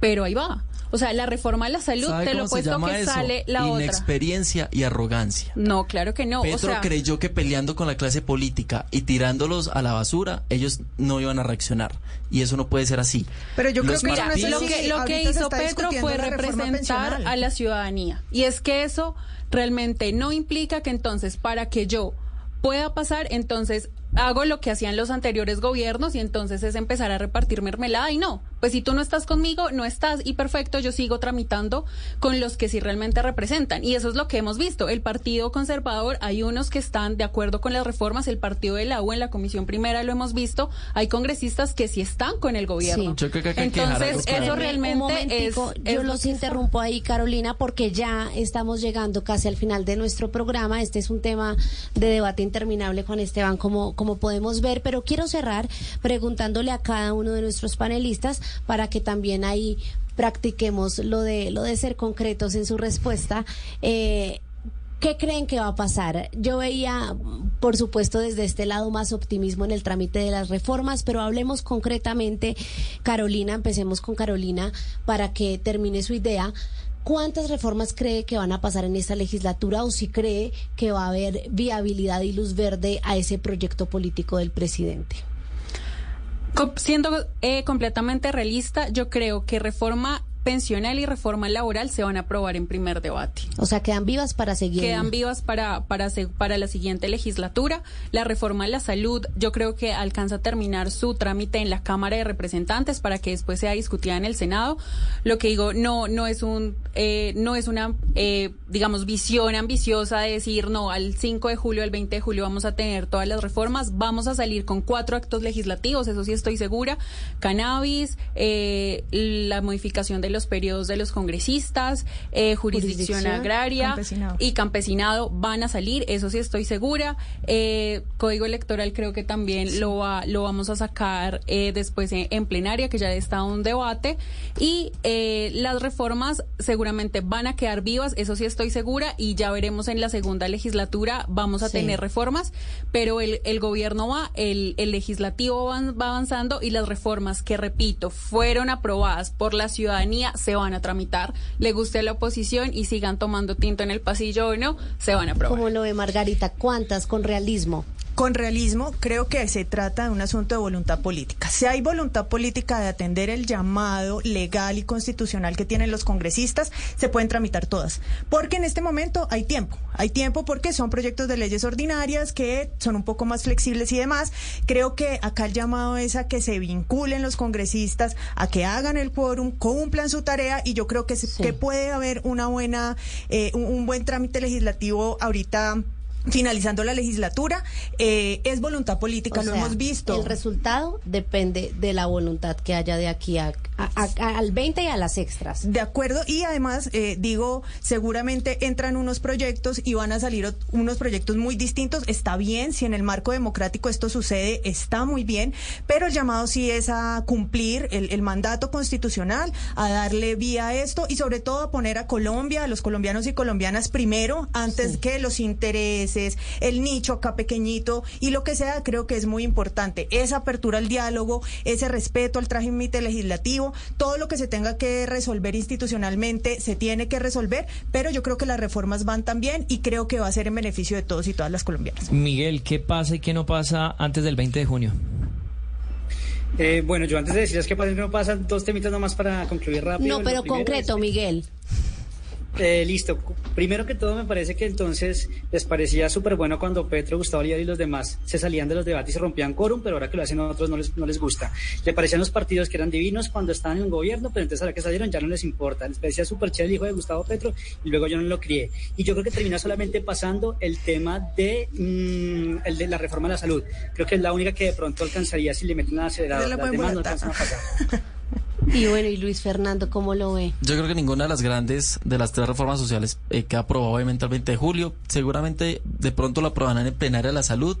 pero ahí va. O sea, la reforma a la salud, ¿Sabe te lo puesto que eso? sale la otra. Inexperiencia y arrogancia. No, claro que no. Petro o sea, creyó que peleando con la clase política y tirándolos a la basura, ellos no iban a reaccionar. Y eso no puede ser así. Pero yo Los creo que no es lo que, lo que hizo Petro fue representar a la ciudadanía. Y es que eso realmente no implica que entonces para que yo pueda pasar, entonces hago lo que hacían los anteriores gobiernos y entonces es empezar a repartir mermelada y no, pues si tú no estás conmigo, no estás y perfecto, yo sigo tramitando con los que sí realmente representan y eso es lo que hemos visto. El Partido Conservador, hay unos que están de acuerdo con las reformas, el Partido de la U en la Comisión Primera lo hemos visto, hay congresistas que sí están con el gobierno. Sí. Que que Entonces, eso realmente es, momentico, es yo lo los interrumpo ahí, Carolina, porque ya estamos llegando casi al final de nuestro programa. Este es un tema de debate interminable, Juan Esteban, como, como podemos ver, pero quiero cerrar preguntándole a cada uno de nuestros panelistas para que también ahí practiquemos lo de, lo de ser concretos en su respuesta. Eh, ¿Qué creen que va a pasar? Yo veía, por supuesto, desde este lado más optimismo en el trámite de las reformas, pero hablemos concretamente, Carolina, empecemos con Carolina para que termine su idea. ¿Cuántas reformas cree que van a pasar en esta legislatura o si cree que va a haber viabilidad y luz verde a ese proyecto político del presidente? Siendo eh, completamente realista, yo creo que reforma pensional y reforma laboral se van a aprobar en primer debate. O sea, quedan vivas para seguir. Quedan vivas para, para, la siguiente legislatura. La reforma a la salud, yo creo que alcanza a terminar su trámite en la Cámara de Representantes para que después sea discutida en el Senado. Lo que digo, no, no es un, eh, no es una, eh, digamos, visión ambiciosa de decir, no, al 5 de julio, al 20 de julio vamos a tener todas las reformas. Vamos a salir con cuatro actos legislativos, eso sí estoy segura. Cannabis, eh, la modificación de los periodos de los congresistas, eh, jurisdicción, Jurisdicción, agraria campesinado. y campesinado van a salir, eso sí estoy segura. Eh, Código electoral creo que también lo va, lo vamos a sacar eh, después en, en plenaria, que ya está un debate. Y eh, las reformas seguramente van a quedar vivas, eso sí estoy segura, y ya veremos en la segunda legislatura, vamos a Sí. tener reformas, pero el, el gobierno va, el, el legislativo van- va avanzando y las reformas que, repito, fueron aprobadas por la ciudadanía se van a tramitar, le guste la oposición y sigan tomando tinto en el pasillo o no, se van a aprobar. ¿Cómo lo Margarita? ¿Cuántas con realismo? Con realismo, creo que se trata de un asunto de voluntad política. Si hay voluntad política de atender el llamado legal y constitucional que tienen los congresistas, se pueden tramitar todas. Porque en este momento hay tiempo. Hay tiempo porque son proyectos de leyes ordinarias que son un poco más flexibles y demás. Creo que acá el llamado es a que se vinculen los congresistas, a que hagan el quórum, cumplan su tarea y yo creo que, que puede haber una buena, eh, un buen trámite legislativo ahorita finalizando la legislatura, eh, es voluntad política, lo hemos visto. El resultado depende de la voluntad que haya de aquí a, al 20 y a las extras. De acuerdo, y además, eh, digo, seguramente entran unos proyectos y van a salir unos proyectos muy distintos. Está bien, si en el marco democrático esto sucede, está muy bien, pero el llamado sí es a cumplir el, mandato constitucional, a darle vía a esto y sobre todo a poner a Colombia, a los colombianos y colombianas primero, antes que los intereses, el nicho acá pequeñito y lo que sea, creo que es muy importante. Esa apertura al diálogo, ese respeto al trámite legislativo todo lo que se tenga que resolver institucionalmente se tiene que resolver, pero yo creo que las reformas van también y creo que va a ser en beneficio de todos y todas las colombianas. Miguel, ¿qué pasa y qué no pasa antes del 20 de junio? Eh, bueno, yo antes de decirles qué pasa y qué no pasa, dos temitas nomás para concluir rápido. No, pero concreto, Miguel. Eh, listo. Primero que todo, me parece que entonces les parecía súper bueno cuando Petro, Gustavo Liar y los demás se salían de los debates y se rompían quórum, pero ahora que lo hacen otros no les, no les gusta. Le parecían los partidos que eran divinos cuando estaban en un gobierno, pero entonces ahora que salieron ya no les importa. Les parecía súper chévere el hijo de Gustavo Petro y luego yo no lo crié. Y yo creo que termina solamente pasando el tema de, mm, el de la reforma de la salud. Creo que es la única que de pronto alcanzaría si le meten la acelerador. Las demás no alcanzan a pasar. Y bueno, y Luis Fernando, ¿cómo lo ve? Yo creo que ninguna de las grandes, de las tres reformas sociales eh, que ha aprobado obviamente el 20 de julio, seguramente de pronto lo aprobarán en plenaria de la salud,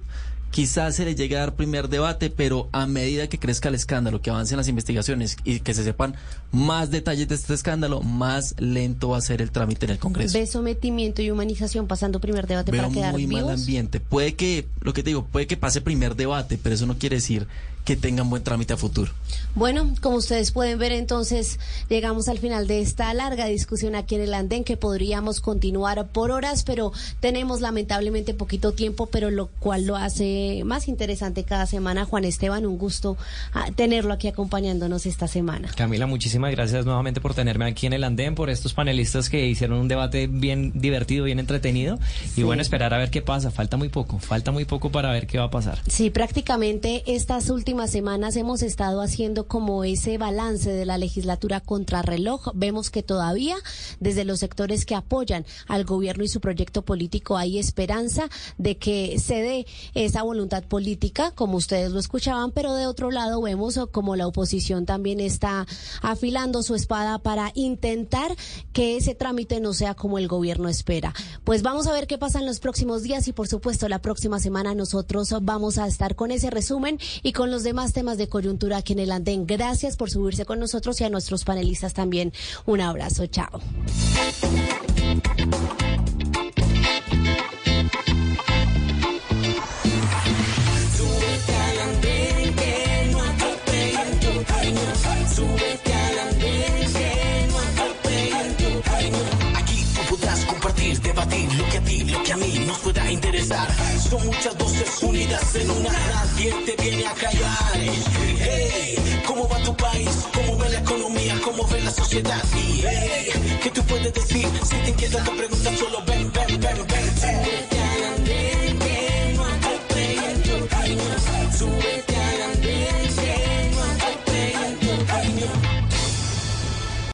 quizás se le llegue a dar primer debate, pero a medida que crezca el escándalo, que avancen las investigaciones y que se sepan más detalles de este escándalo, más lento va a ser el trámite en el Congreso. ¿Ve sometimiento y humanización pasando primer debate para quedar muy mal ambiente. Puede que, lo que te digo, puede que pase primer debate, pero eso no quiere decir que tengan buen trámite a futuro. Bueno, como ustedes pueden ver, entonces llegamos al final de esta larga discusión aquí en el andén que podríamos continuar por horas, pero tenemos lamentablemente poquito tiempo, pero lo cual lo hace más interesante cada semana. Juan Esteban, un gusto ah, tenerlo aquí acompañándonos esta semana. Camila, muchísimas gracias nuevamente por tenerme aquí en el andén, por estos panelistas que hicieron un debate bien divertido, bien entretenido. Y bueno, esperar a ver qué pasa. Falta muy poco, falta muy poco para ver qué va a pasar. Sí, prácticamente estas últimas semanas hemos estado haciendo como ese balance de la legislatura contrarreloj. Vemos que todavía desde los sectores que apoyan al gobierno y su proyecto político hay esperanza de que se dé esa voluntad política, como ustedes lo escuchaban, pero de otro lado vemos como la oposición también está afilando su espada para intentar que ese trámite no sea como el gobierno espera. Pues vamos a ver qué pasa en los próximos días y por supuesto la próxima semana nosotros vamos a estar con ese resumen y con los más temas de coyuntura aquí en el andén. Gracias por subirse con nosotros y a nuestros panelistas también. Un abrazo. Chao. que a mí interesar. Son muchas voces unidas en una, nadie te viene a callar. Hey, ¿cómo va tu país? ¿Cómo ve la economía? ¿Cómo ve la sociedad? Y hey, ¿qué tú puedes decir? Si te inquieta, te preguntas, solo ven, ven